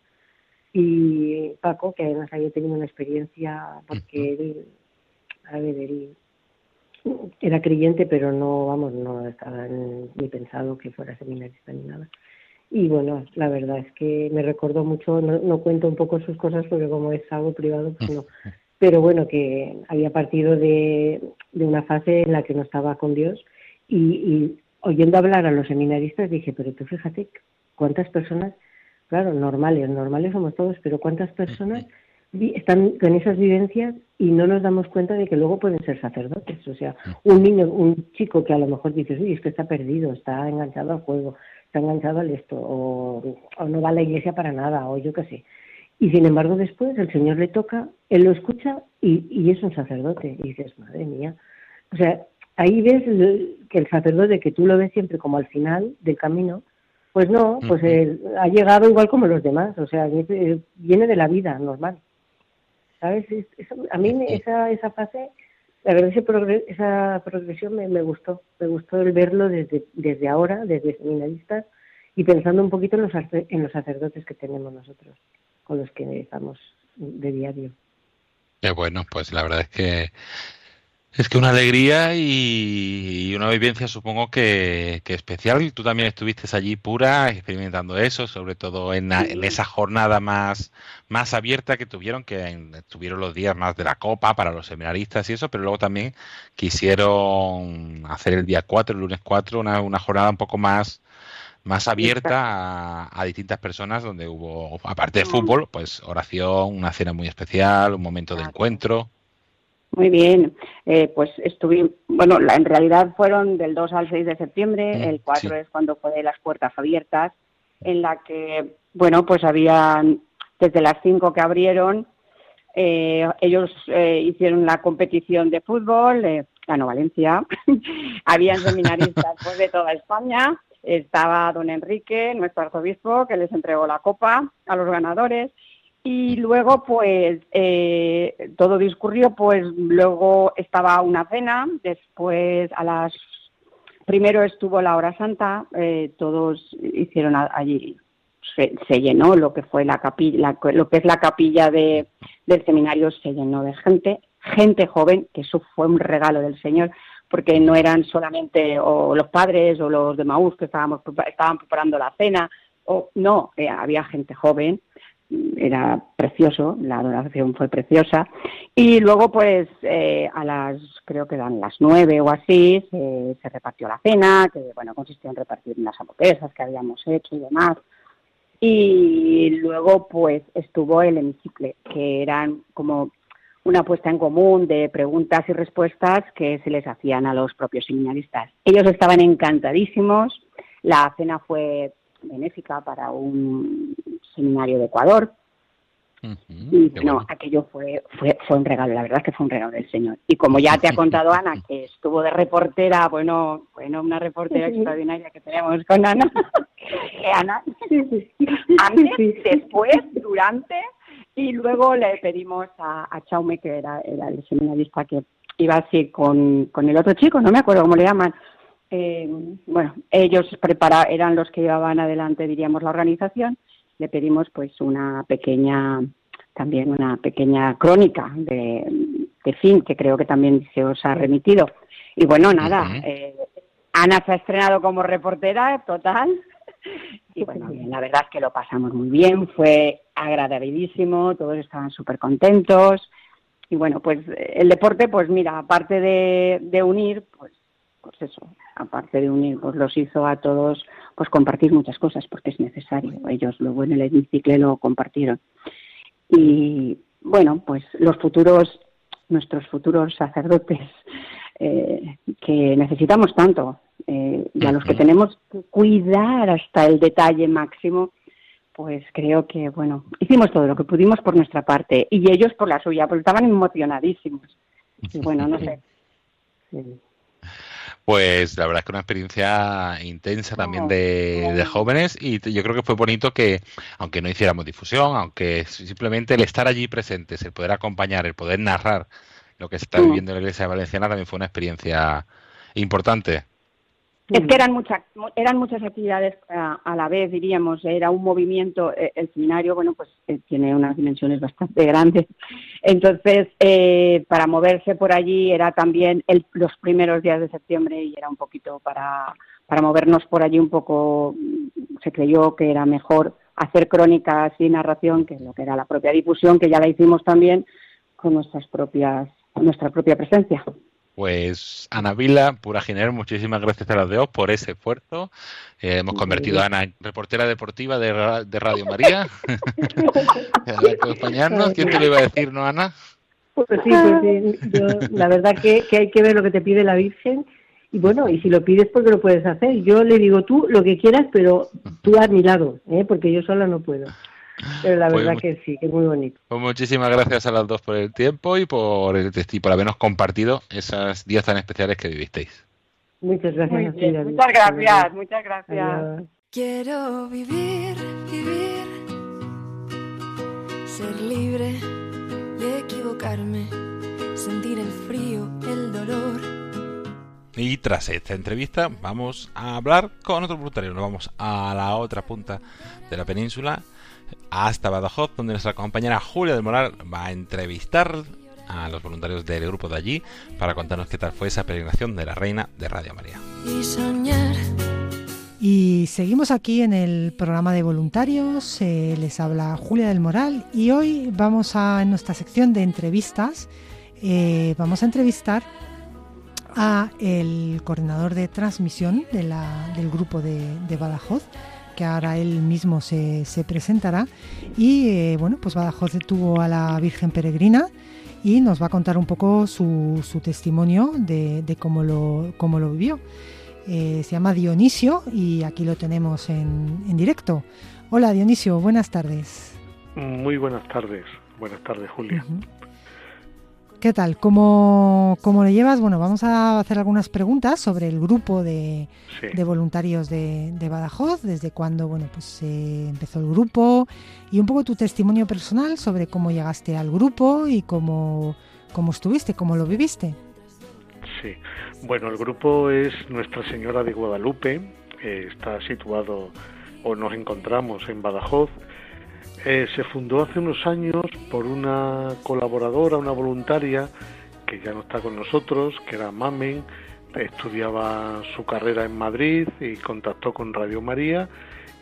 E: y Paco, que además había tenido una experiencia, porque él, a ver, él era creyente, pero no, vamos, no estaba ni pensado que fuera seminarista ni nada. Y bueno, la verdad es que me recordó mucho, no, cuento un poco sus cosas porque como es algo privado, pues no. Pero bueno, que había partido de, de una fase en la que no estaba con Dios y, y oyendo hablar a los seminaristas dije, pero tú fíjate cuántas personas claro, normales, normales somos todos, pero ¿cuántas personas están con esas vivencias y no nos damos cuenta de que luego pueden ser sacerdotes? O sea, un niño, un chico que a lo mejor dices, uy, es que está perdido, está enganchado al juego, está enganchado al esto, o, no va a la iglesia para nada, o yo qué sé. Y sin embargo después el Señor le toca, él lo escucha y, y es un sacerdote. Y dices, madre mía. O sea, ahí ves que el sacerdote, que tú lo ves siempre como al final del camino, pues no, pues ha llegado igual como los demás, o sea, viene de la vida normal. ¿Sabes? a mí esa, esa fase, la verdad, ese esa progresión me, gustó. Me gustó el verlo desde, desde ahora, desde seminaristas, y pensando un poquito en los, en los sacerdotes que tenemos nosotros, con los que estamos de diario.
A: Qué bueno, pues la verdad es que es que una alegría y una vivencia supongo que, especial. Tú también estuviste allí pura experimentando eso, sobre todo en, esa jornada más, más abierta que tuvieron, que tuvieron los días más de la copa para los seminaristas y eso, pero luego también quisieron hacer el día 4, el lunes 4, una, una jornada un poco más, más abierta a, distintas personas donde hubo, aparte de fútbol, pues oración, una cena muy especial, un momento de encuentro.
F: Muy bien, eh, pues estuve, bueno, en realidad fueron del 2 al 6 de septiembre, mm, el 4 es cuando fue de las puertas abiertas, en la que, bueno, pues habían, desde las 5 que abrieron, eh, ellos eh, hicieron la competición de fútbol, ganó Valencia, habían seminaristas pues, de toda España, estaba don Enrique, nuestro arzobispo, que les entregó la copa a los ganadores, y luego, pues, eh, todo discurrió, pues, luego estaba una cena, después a las... Primero estuvo la hora santa, eh, todos hicieron allí, se, llenó lo que fue la capilla, lo que es la capilla de, del seminario, se llenó de gente, gente joven, que eso fue un regalo del Señor, porque no eran solamente o los padres o los de Maús que estábamos, estaban preparando la cena, o no, eh, había gente joven, era precioso, la adoración fue preciosa. Y luego, pues, eh, a las, creo que eran las nueve o así, se, repartió la cena, que, bueno, consistía en repartir las hamburguesas que habíamos hecho y demás. Y luego, pues, estuvo el hemicicle, que eran como una puesta en común de preguntas y respuestas que se les hacían a los propios seminaristas. Ellos estaban encantadísimos, la cena fue benéfica para un seminario de Ecuador. y bueno, aquello fue, fue, fue un regalo, la verdad es que fue un regalo del Señor. Y como ya te ha contado Ana, que estuvo de reportera, bueno, bueno, una reportera extraordinaria que tenemos con Ana. Ana, antes, después, durante, y luego le pedimos a, a Chaume, que era, era el seminarista que iba así con, con el otro chico, no me acuerdo cómo le llaman, eh, bueno, ellos prepara, eran los que llevaban adelante, diríamos, la organización. Le pedimos pues una pequeña, también una pequeña crónica de de fin, que creo que también se os ha remitido. Y bueno, nada, eh, Ana se ha estrenado como reportera total. Y bueno, la verdad es que lo pasamos muy bien, fue agradabilísimo, todos estaban súper contentos. Y bueno, pues el deporte, pues mira, aparte de, de unir, pues, pues eso, aparte de unir, pues los hizo a todos pues compartir muchas cosas porque es necesario. Ellos luego en el hemicicle lo compartieron. Y bueno, pues los futuros, nuestros futuros sacerdotes eh, que necesitamos tanto eh, y a los que tenemos que cuidar hasta el detalle máximo, pues creo que, bueno, hicimos todo lo que pudimos por nuestra parte y ellos por la suya, porque estaban emocionadísimos. Y bueno, no sé.
A: Pues la verdad es que una experiencia intensa también de, jóvenes y yo creo que fue bonito que, aunque no hiciéramos difusión, aunque simplemente el estar allí presentes, el poder acompañar, el poder narrar lo que se está viviendo en la Iglesia Valenciana también fue una experiencia importante.
F: Es que eran muchas, eran muchas actividades a, la vez, diríamos. Era un movimiento. Eh, el seminario, bueno, pues eh, tiene unas dimensiones bastante grandes. Entonces, eh, para moverse por allí era también los primeros días de septiembre y era un poquito para, para movernos por allí un poco. Se creyó que era mejor hacer crónicas y narración que lo que era la propia difusión, que ya la hicimos también con nuestras propias, nuestra propia presencia.
A: Pues Ana Vila, pura Giner, muchísimas gracias a las dos por ese esfuerzo. Eh, hemos convertido a Ana en reportera deportiva de, Radio María. acompañarnos. ¿Quién te lo iba a decir, no, Ana?
E: Pues sí, pues sí. la verdad que, que hay que ver lo que te pide la Virgen y bueno, y si lo pides porque lo puedes hacer. Yo le digo tú lo que quieras, pero tú a mi lado, ¿eh? porque yo sola no puedo. Pero la pues verdad que sí, que es muy bonito.
A: Pues muchísimas gracias a las dos por el tiempo y por, el, y por habernos compartido esas días tan especiales que vivisteis.
E: Muchas gracias.
F: muchas gracias, muchas gracias.
B: Quiero vivir, vivir, ser libre y equivocarme, sentir el frío, el dolor.
A: Y tras esta entrevista vamos a hablar con otro voluntario. Nos vamos a la otra punta de la península hasta Badajoz, donde nuestra compañera Julia del Moral va a entrevistar a los voluntarios del grupo de allí para contarnos qué tal fue esa peregrinación de la Reina de Radio María.
G: Y seguimos aquí en el programa de voluntarios, eh, les habla Julia del Moral y hoy vamos a, en nuestra sección de entrevistas, eh, vamos a entrevistar a el coordinador de transmisión de la, del grupo de, de Badajoz, que ahora él mismo se, se presentará. Y eh, bueno, pues Badajoz tuvo a la Virgen Peregrina y nos va a contar un poco su, su testimonio de, de, cómo, lo, cómo lo vivió. Eh, se llama Dionisio y aquí lo tenemos en, en directo. Hola Dionisio, buenas tardes.
H: Muy buenas tardes. Buenas tardes, Julia.
G: ¿Qué tal? ¿Cómo, ¿Cómo lo llevas? Bueno, vamos a hacer algunas preguntas sobre el grupo de, voluntarios de, Badajoz, desde cuándo bueno, pues, empezó el grupo y un poco tu testimonio personal sobre cómo llegaste al grupo y cómo, cómo estuviste, cómo lo viviste.
H: Sí, bueno, el grupo es Nuestra Señora de Guadalupe, está situado o nos encontramos en Badajoz eh, se fundó hace unos años por una colaboradora, una voluntaria, que ya no está con nosotros, que era Mamen, estudiaba su carrera en Madrid y contactó con Radio María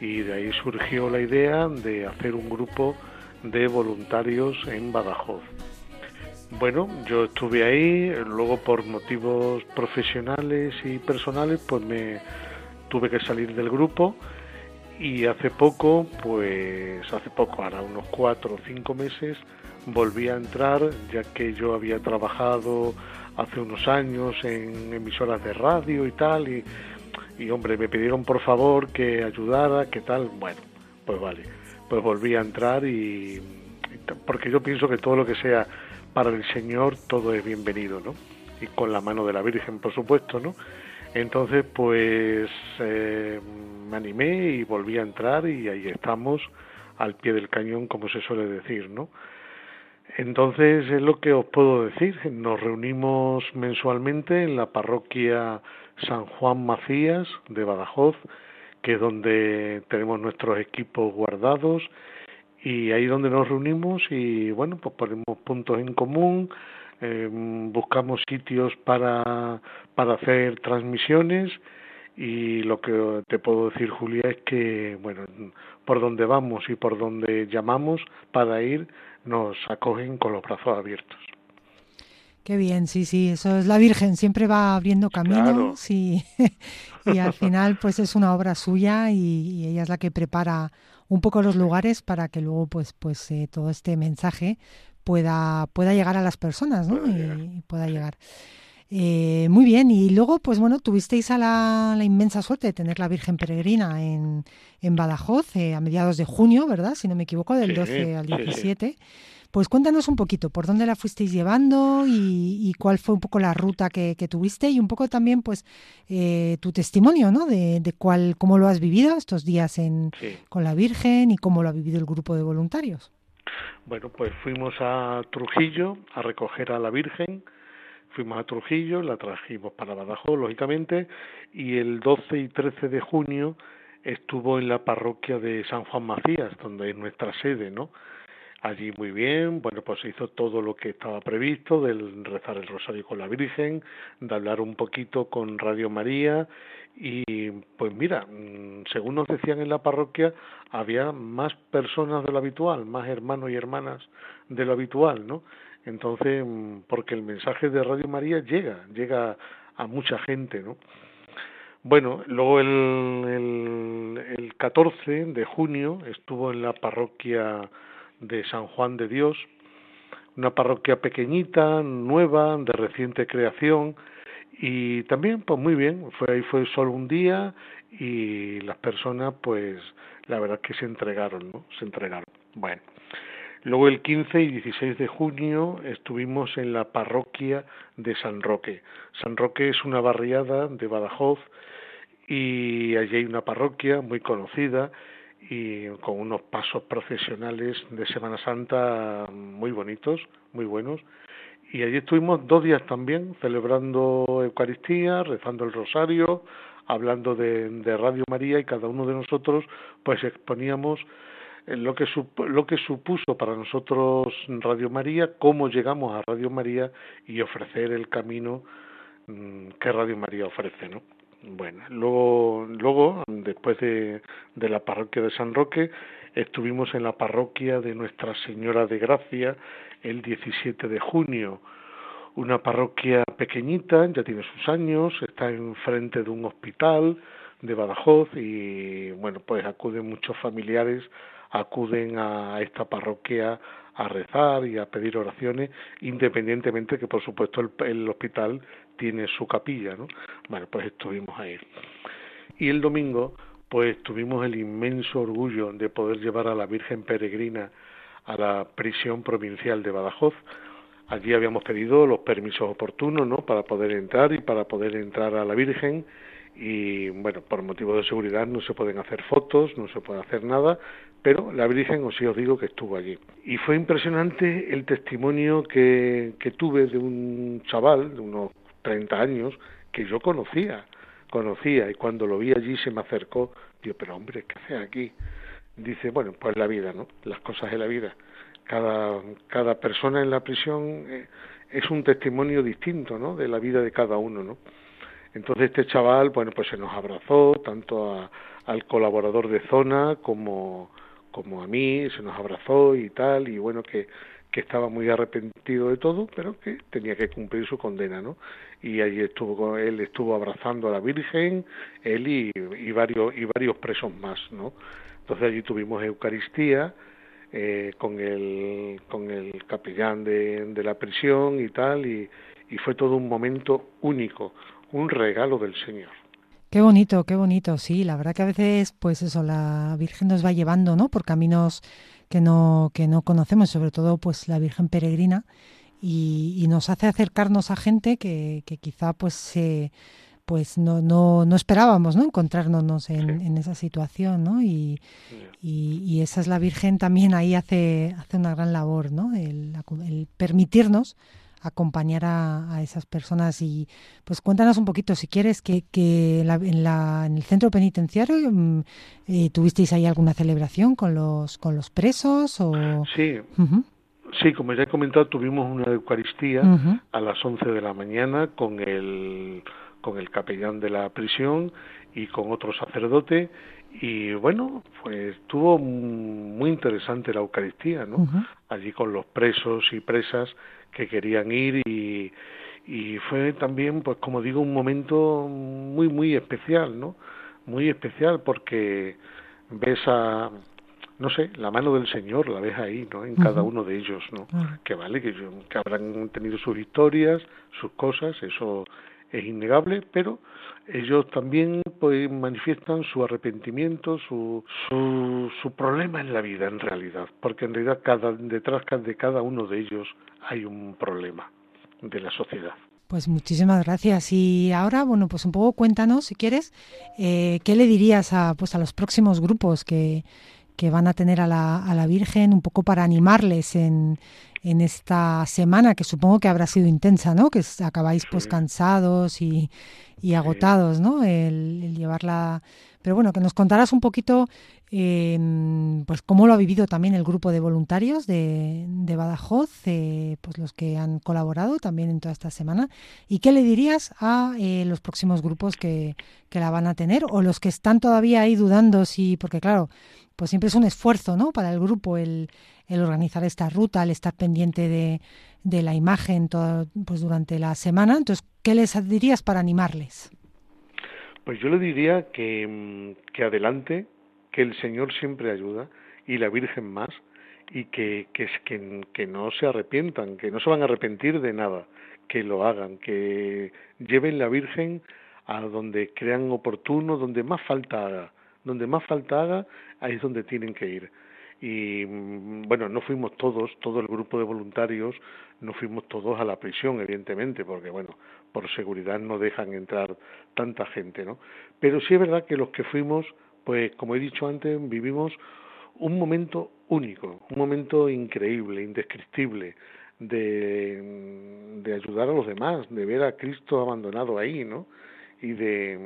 H: y de ahí surgió la idea de hacer un grupo de voluntarios en Badajoz. Bueno, yo estuve ahí, luego por motivos profesionales y personales, pues me tuve que salir del grupo y hace poco, pues hace poco, ahora unos cuatro o cinco meses, volví a entrar ya que yo había trabajado hace unos años en emisoras de radio y tal y, y hombre, me pidieron por favor que ayudara, que tal, bueno, pues vale, pues volví a entrar y porque yo pienso que todo lo que sea para el Señor, todo es bienvenido, ¿no? Y con la mano de la Virgen, por supuesto, ¿no? Entonces, pues eh, me animé y volví a entrar y ahí estamos al pie del cañón, como se suele decir, ¿no? Entonces es lo que os puedo decir. Nos reunimos mensualmente en la parroquia San Juan Macías de Badajoz, que es donde tenemos nuestros equipos guardados y ahí donde nos reunimos y bueno, pues ponemos puntos en común, Em, buscamos sitios para, para hacer transmisiones y lo que te puedo decir, Julia, es que, bueno, por donde vamos y por donde llamamos para ir, nos acogen con los brazos abiertos.
G: Qué bien, sí, sí, eso es la Virgen, siempre va abriendo caminos y, y, al final pues es una obra suya y, ella es la que prepara un poco los lugares para que luego pues pues eh, todo este mensaje pueda, pueda llegar a las personas, ¿no? y, pueda llegar. Eh, muy bien, y luego, pues bueno, tuvisteis a la, inmensa suerte de tener la Virgen Peregrina en, en Badajoz eh, a mediados de junio, ¿verdad? Si no me equivoco, del 12 al 17. Pues cuéntanos un poquito por dónde la fuisteis llevando y, cuál fue un poco la ruta que, tuviste y un poco también, pues, eh, tu testimonio, ¿no? De, de, cuál, cómo lo has vivido estos días en, con la Virgen y cómo lo ha vivido el grupo de voluntarios.
H: Bueno, pues fuimos a Trujillo a recoger a la Virgen, fuimos a Trujillo, la trajimos para Badajoz, lógicamente, y el 12 y 13 de junio estuvo en la parroquia de San Juan Macías, donde es nuestra sede, ¿no? Allí muy bien, bueno, pues se hizo todo lo que estaba previsto, del rezar el rosario con la Virgen, de hablar un poquito con Radio María y pues mira, mm, según nos decían en la parroquia, había más personas de lo habitual, más hermanos y hermanas de lo habitual, ¿no? Entonces, mm, porque el mensaje de Radio María llega, llega a mucha gente, ¿no? Bueno, luego el, el, el 14 de junio estuvo en la parroquia de San Juan de Dios, una parroquia pequeñita, nueva, de reciente creación, y también, pues muy bien, fue ahí fue solo un día y las personas, pues la verdad que se entregaron, ¿no? Se entregaron. Bueno, luego el 15 y 16 de junio estuvimos en la parroquia de San Roque. San Roque es una barriada de Badajoz y allí hay una parroquia muy conocida y con unos pasos procesionales de Semana Santa muy bonitos, muy buenos. Y allí estuvimos dos días también celebrando Eucaristía, rezando el rosario, hablando de, Radio María y cada uno de nosotros pues exponíamos lo que, lo que supuso para nosotros Radio María, cómo llegamos a Radio María y ofrecer el camino mm, que Radio María ofrece, ¿no? Bueno, luego, luego después de, de la parroquia de San Roque, estuvimos en la parroquia de Nuestra Señora de Gracia el 17 de junio. Una parroquia pequeñita, ya tiene sus años, está enfrente de un hospital de Badajoz y bueno, pues acuden muchos familiares, acuden a esta parroquia a rezar y a pedir oraciones, independientemente que por supuesto el, hospital tiene su capilla, ¿no? Bueno, pues estuvimos ahí. Y el domingo, pues tuvimos el inmenso orgullo de poder llevar a la Virgen Peregrina a la prisión provincial de Badajoz. Allí habíamos pedido los permisos oportunos, ¿no? Para poder entrar y para poder entrar a la Virgen y bueno, por motivos de seguridad no se pueden hacer fotos, no se puede hacer nada, pero la Virgen os sí os digo que estuvo allí. Y fue impresionante el testimonio que, que tuve de un chaval de unos 30 años que yo conocía, conocía, y cuando lo vi allí se me acercó, digo, pero hombre, ¿qué hace aquí? Dice, bueno, pues la vida, ¿no? Las cosas de la vida. Cada, cada persona en la prisión eh, es un testimonio distinto, ¿no? De la vida de cada uno, ¿no? Entonces este chaval, bueno, pues se nos abrazó, tanto al colaborador de zona como, como a mí, se nos abrazó y tal, y bueno, que que estaba muy arrepentido de todo, pero que tenía que cumplir su condena, ¿no? Y allí estuvo, él estuvo abrazando a la Virgen, él y, varios y varios presos más, ¿no? Entonces allí tuvimos Eucaristía eh, con el con el capellán de, de la prisión y tal, y, y fue todo un momento único, un regalo del Señor.
G: Qué bonito, qué bonito, sí, la verdad que a veces, pues eso, la Virgen nos va llevando, ¿no? Por caminos que no, que no conocemos, sobre todo pues la Virgen Peregrina, y, nos hace acercarnos a gente que, que quizá pues pues no, no, no esperábamos ¿no? encontrarnos en, en esa situación, ¿no? Y, y, esa es la Virgen también ahí hace, hace una gran labor, ¿no? el, el permitirnos acompañar a, esas personas y pues cuéntanos un poquito si quieres que, que en, la, en el centro penitenciario mm, eh, tuvisteis ahí alguna celebración con los con los presos o
H: sí. Sí, como ya he comentado, tuvimos una Eucaristía a las 11 de la mañana con el, con el capellán de la prisión y con otro sacerdote y bueno, pues estuvo muy interesante la Eucaristía, ¿no? Allí con los presos y presas que querían ir y, y fue también, pues como digo, un momento muy, muy especial, ¿no? Muy especial porque ves a, no sé, la mano del Señor la ves ahí, ¿no? En cada uno de ellos, ¿no? Que vale, que, que habrán tenido sus historias, sus cosas, eso es innegable, pero ellos también pues, manifiestan su arrepentimiento, su, su, su, problema en la vida en realidad, porque en realidad cada, detrás de cada uno de ellos hay un problema de la sociedad.
G: Pues muchísimas gracias. Y ahora, bueno, pues un poco cuéntanos, si quieres, eh, ¿qué le dirías a, pues a los próximos grupos que, que van a tener a la, a la Virgen, un poco para animarles en, en esta semana que supongo que habrá sido intensa, ¿no? Que acabáis pues cansados y, y agotados, ¿no? El, llevarla. Pero bueno, que nos contaras un poquito, eh, pues cómo lo ha vivido también el grupo de voluntarios de, de Badajoz, eh, pues los que han colaborado también en toda esta semana. ¿Y qué le dirías a eh, los próximos grupos que, que la van a tener o los que están todavía ahí dudando si, porque claro, pues siempre es un esfuerzo, ¿no? Para el grupo el el organizar esta ruta, el estar pendiente de, de la imagen todo, pues durante la semana. Entonces, ¿qué les dirías para animarles?
H: Pues yo le diría que, mm, que adelante, que el Señor siempre ayuda y la Virgen más y que, que, que, que no se arrepientan, que no se van a arrepentir de nada, que lo hagan, que lleven la Virgen a donde crean oportuno, donde más falta haga, donde más falta haga, ahí es donde tienen que ir y mm, bueno, no fuimos todos, todo el grupo de voluntarios, no fuimos todos a la prisión, evidentemente, porque bueno, por seguridad no dejan entrar tanta gente, ¿no? Pero sí es verdad que los que fuimos, pues como he dicho antes, vivimos un momento único, un momento increíble, indescriptible, de, mm, de ayudar a los demás, de ver a Cristo abandonado ahí, ¿no? Y de,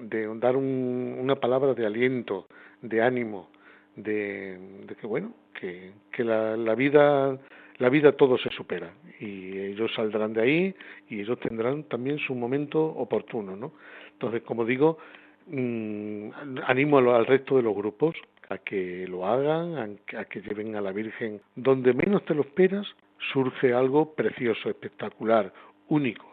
H: de dar un, una palabra de aliento, de ánimo, de, que bueno que, que la, la vida la vida todo se supera. Y ellos saldrán de ahí y ellos tendrán también su momento oportuno no entonces como digo mmm, animo al resto de los grupos a que lo hagan a, que lleven a la Virgen donde menos te lo esperas surge algo precioso espectacular único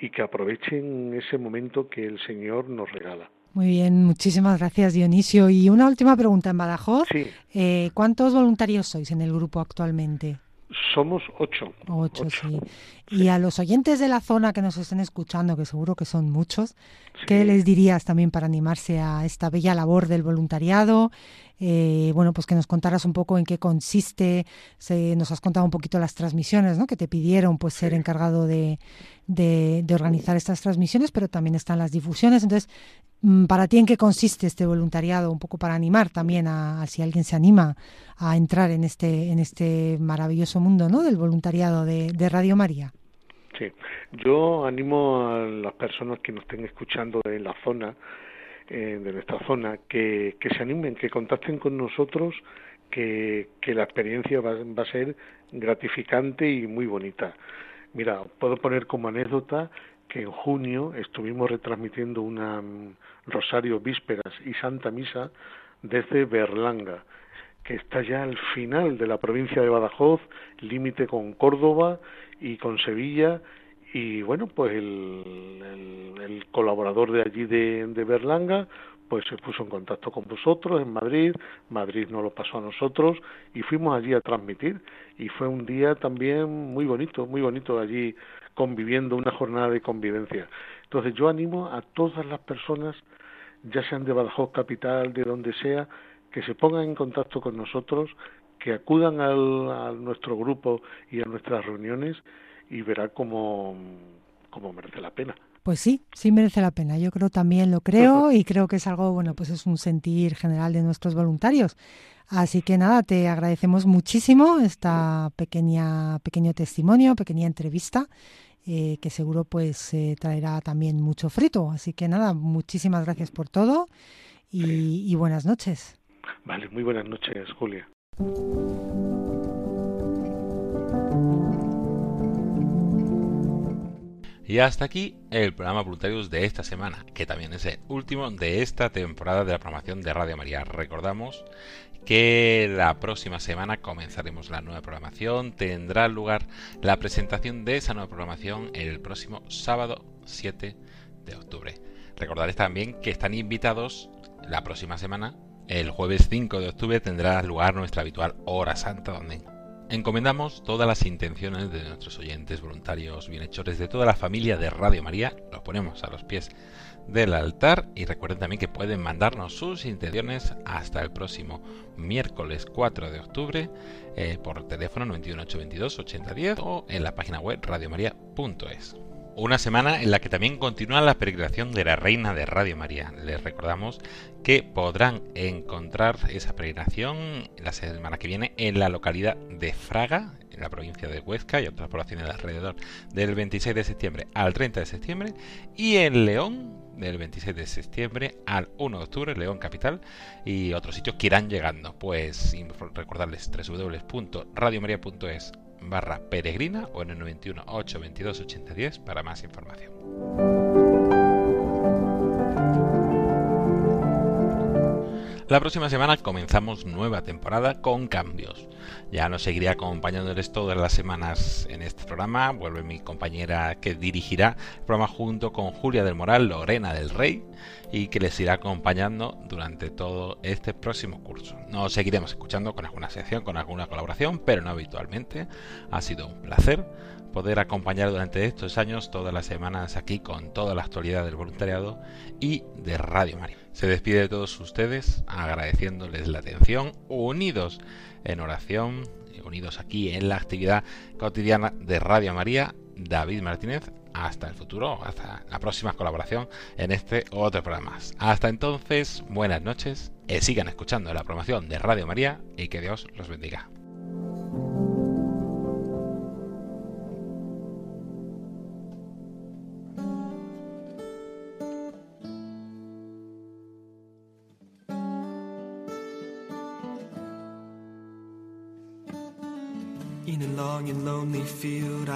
H: y que aprovechen ese momento que el Señor nos regala
G: muy bien, muchísimas gracias Dionisio. Y una última pregunta en Badajoz. Eh, ¿Cuántos voluntarios sois en el grupo actualmente?
H: Somos ocho.
G: Ocho, sí. Y a los oyentes de la zona que nos estén escuchando, que seguro que son muchos, ¿qué les dirías también para animarse a esta bella labor del voluntariado? Eh, bueno, pues que nos contaras un poco en qué consiste. Se, nos has contado un poquito las transmisiones, ¿no? Que te pidieron, pues, ser encargado de, de, de organizar estas transmisiones, pero también están las difusiones. Entonces, Mm, ¿Para ti en qué consiste este voluntariado? Un poco para animar también a, si alguien se anima a entrar en este, en este maravilloso mundo ¿no? del voluntariado de, Radio María.
H: Sí, yo animo a las personas que nos estén escuchando en la zona, eh, de nuestra zona, que, que se animen, que contacten con nosotros, que, que la experiencia va, va a ser gratificante y muy bonita. Mira, puedo poner como anécdota que en junio estuvimos retransmitiendo una mm, Rosario Vísperas y Santa Misa desde Berlanga, que está ya al final de la provincia de Badajoz, límite con Córdoba y con Sevilla, y bueno, pues el, el, colaborador de allí de, de, Berlanga pues se puso en contacto con vosotros en Madrid, Madrid nos lo pasó a nosotros y fuimos allí a transmitir y fue un día también muy bonito, muy bonito allí conviviendo, una jornada de convivencia. Entonces yo animo a todas las personas, ya sean de Badajoz Capital, de donde sea, que se pongan en contacto con nosotros, que acudan al, a nuestro grupo y a nuestras reuniones y verá cómo, cómo merece la pena.
G: Pues sí, sí merece la pena. Yo creo también lo creo y creo que es algo, bueno, pues es un sentir general de nuestros voluntarios. Así que nada, te agradecemos muchísimo esta pequeña pequeño testimonio, pequeña entrevista eh, que seguro pues eh, traerá también mucho frito. Así que nada, muchísimas gracias por todo y, y buenas noches.
H: Vale, muy buenas noches, Julia.
A: Y hasta aquí el programa Voluntarios de esta semana, que también es el último de esta temporada de la programación de Radio María. Recordamos que la próxima semana comenzaremos la nueva programación. Tendrá lugar la presentación de esa nueva programación el próximo sábado 7 de octubre. Recordarles también que están invitados la próxima semana. El jueves 5 de octubre tendrá lugar nuestra habitual hora santa donde Encomendamos todas las intenciones de nuestros oyentes, voluntarios, bienhechores, de toda la familia de Radio María, los ponemos a los pies del altar y recuerden también que pueden mandarnos sus intenciones hasta el próximo miércoles 4 de octubre eh, por teléfono 91822 8010 o en la página web radiomaria.es. Una semana en la que también continúa la peregrinación de la Reina de Radio María. Les recordamos que podrán encontrar esa peregrinación la semana que viene en la localidad de Fraga, en la provincia de Huesca y otras poblaciones de alrededor, del 26 de septiembre al 30 de septiembre, y en León, del 26 de septiembre al 1 de octubre, León Capital, y otros sitios que irán llegando. Pues recordarles www.radiomaria.es barra peregrina o en el 91 822 8010 para más información. La próxima semana comenzamos nueva temporada con cambios. Ya nos seguiré acompañándoles todas las semanas en este programa. Vuelve mi compañera que dirigirá el programa junto con Julia del Moral, Lorena del Rey, y que les irá acompañando durante todo este próximo curso. Nos seguiremos escuchando con alguna sección, con alguna colaboración, pero no habitualmente. Ha sido un placer poder acompañar durante estos años todas las semanas aquí con toda la actualidad del voluntariado y de Radio María. Se despide de todos ustedes agradeciéndoles la atención, unidos en oración, unidos aquí en la actividad cotidiana de Radio María, David Martínez. Hasta el futuro, hasta la próxima colaboración en este otro programa. Hasta entonces, buenas noches, y sigan escuchando la programación de Radio María y que Dios los bendiga.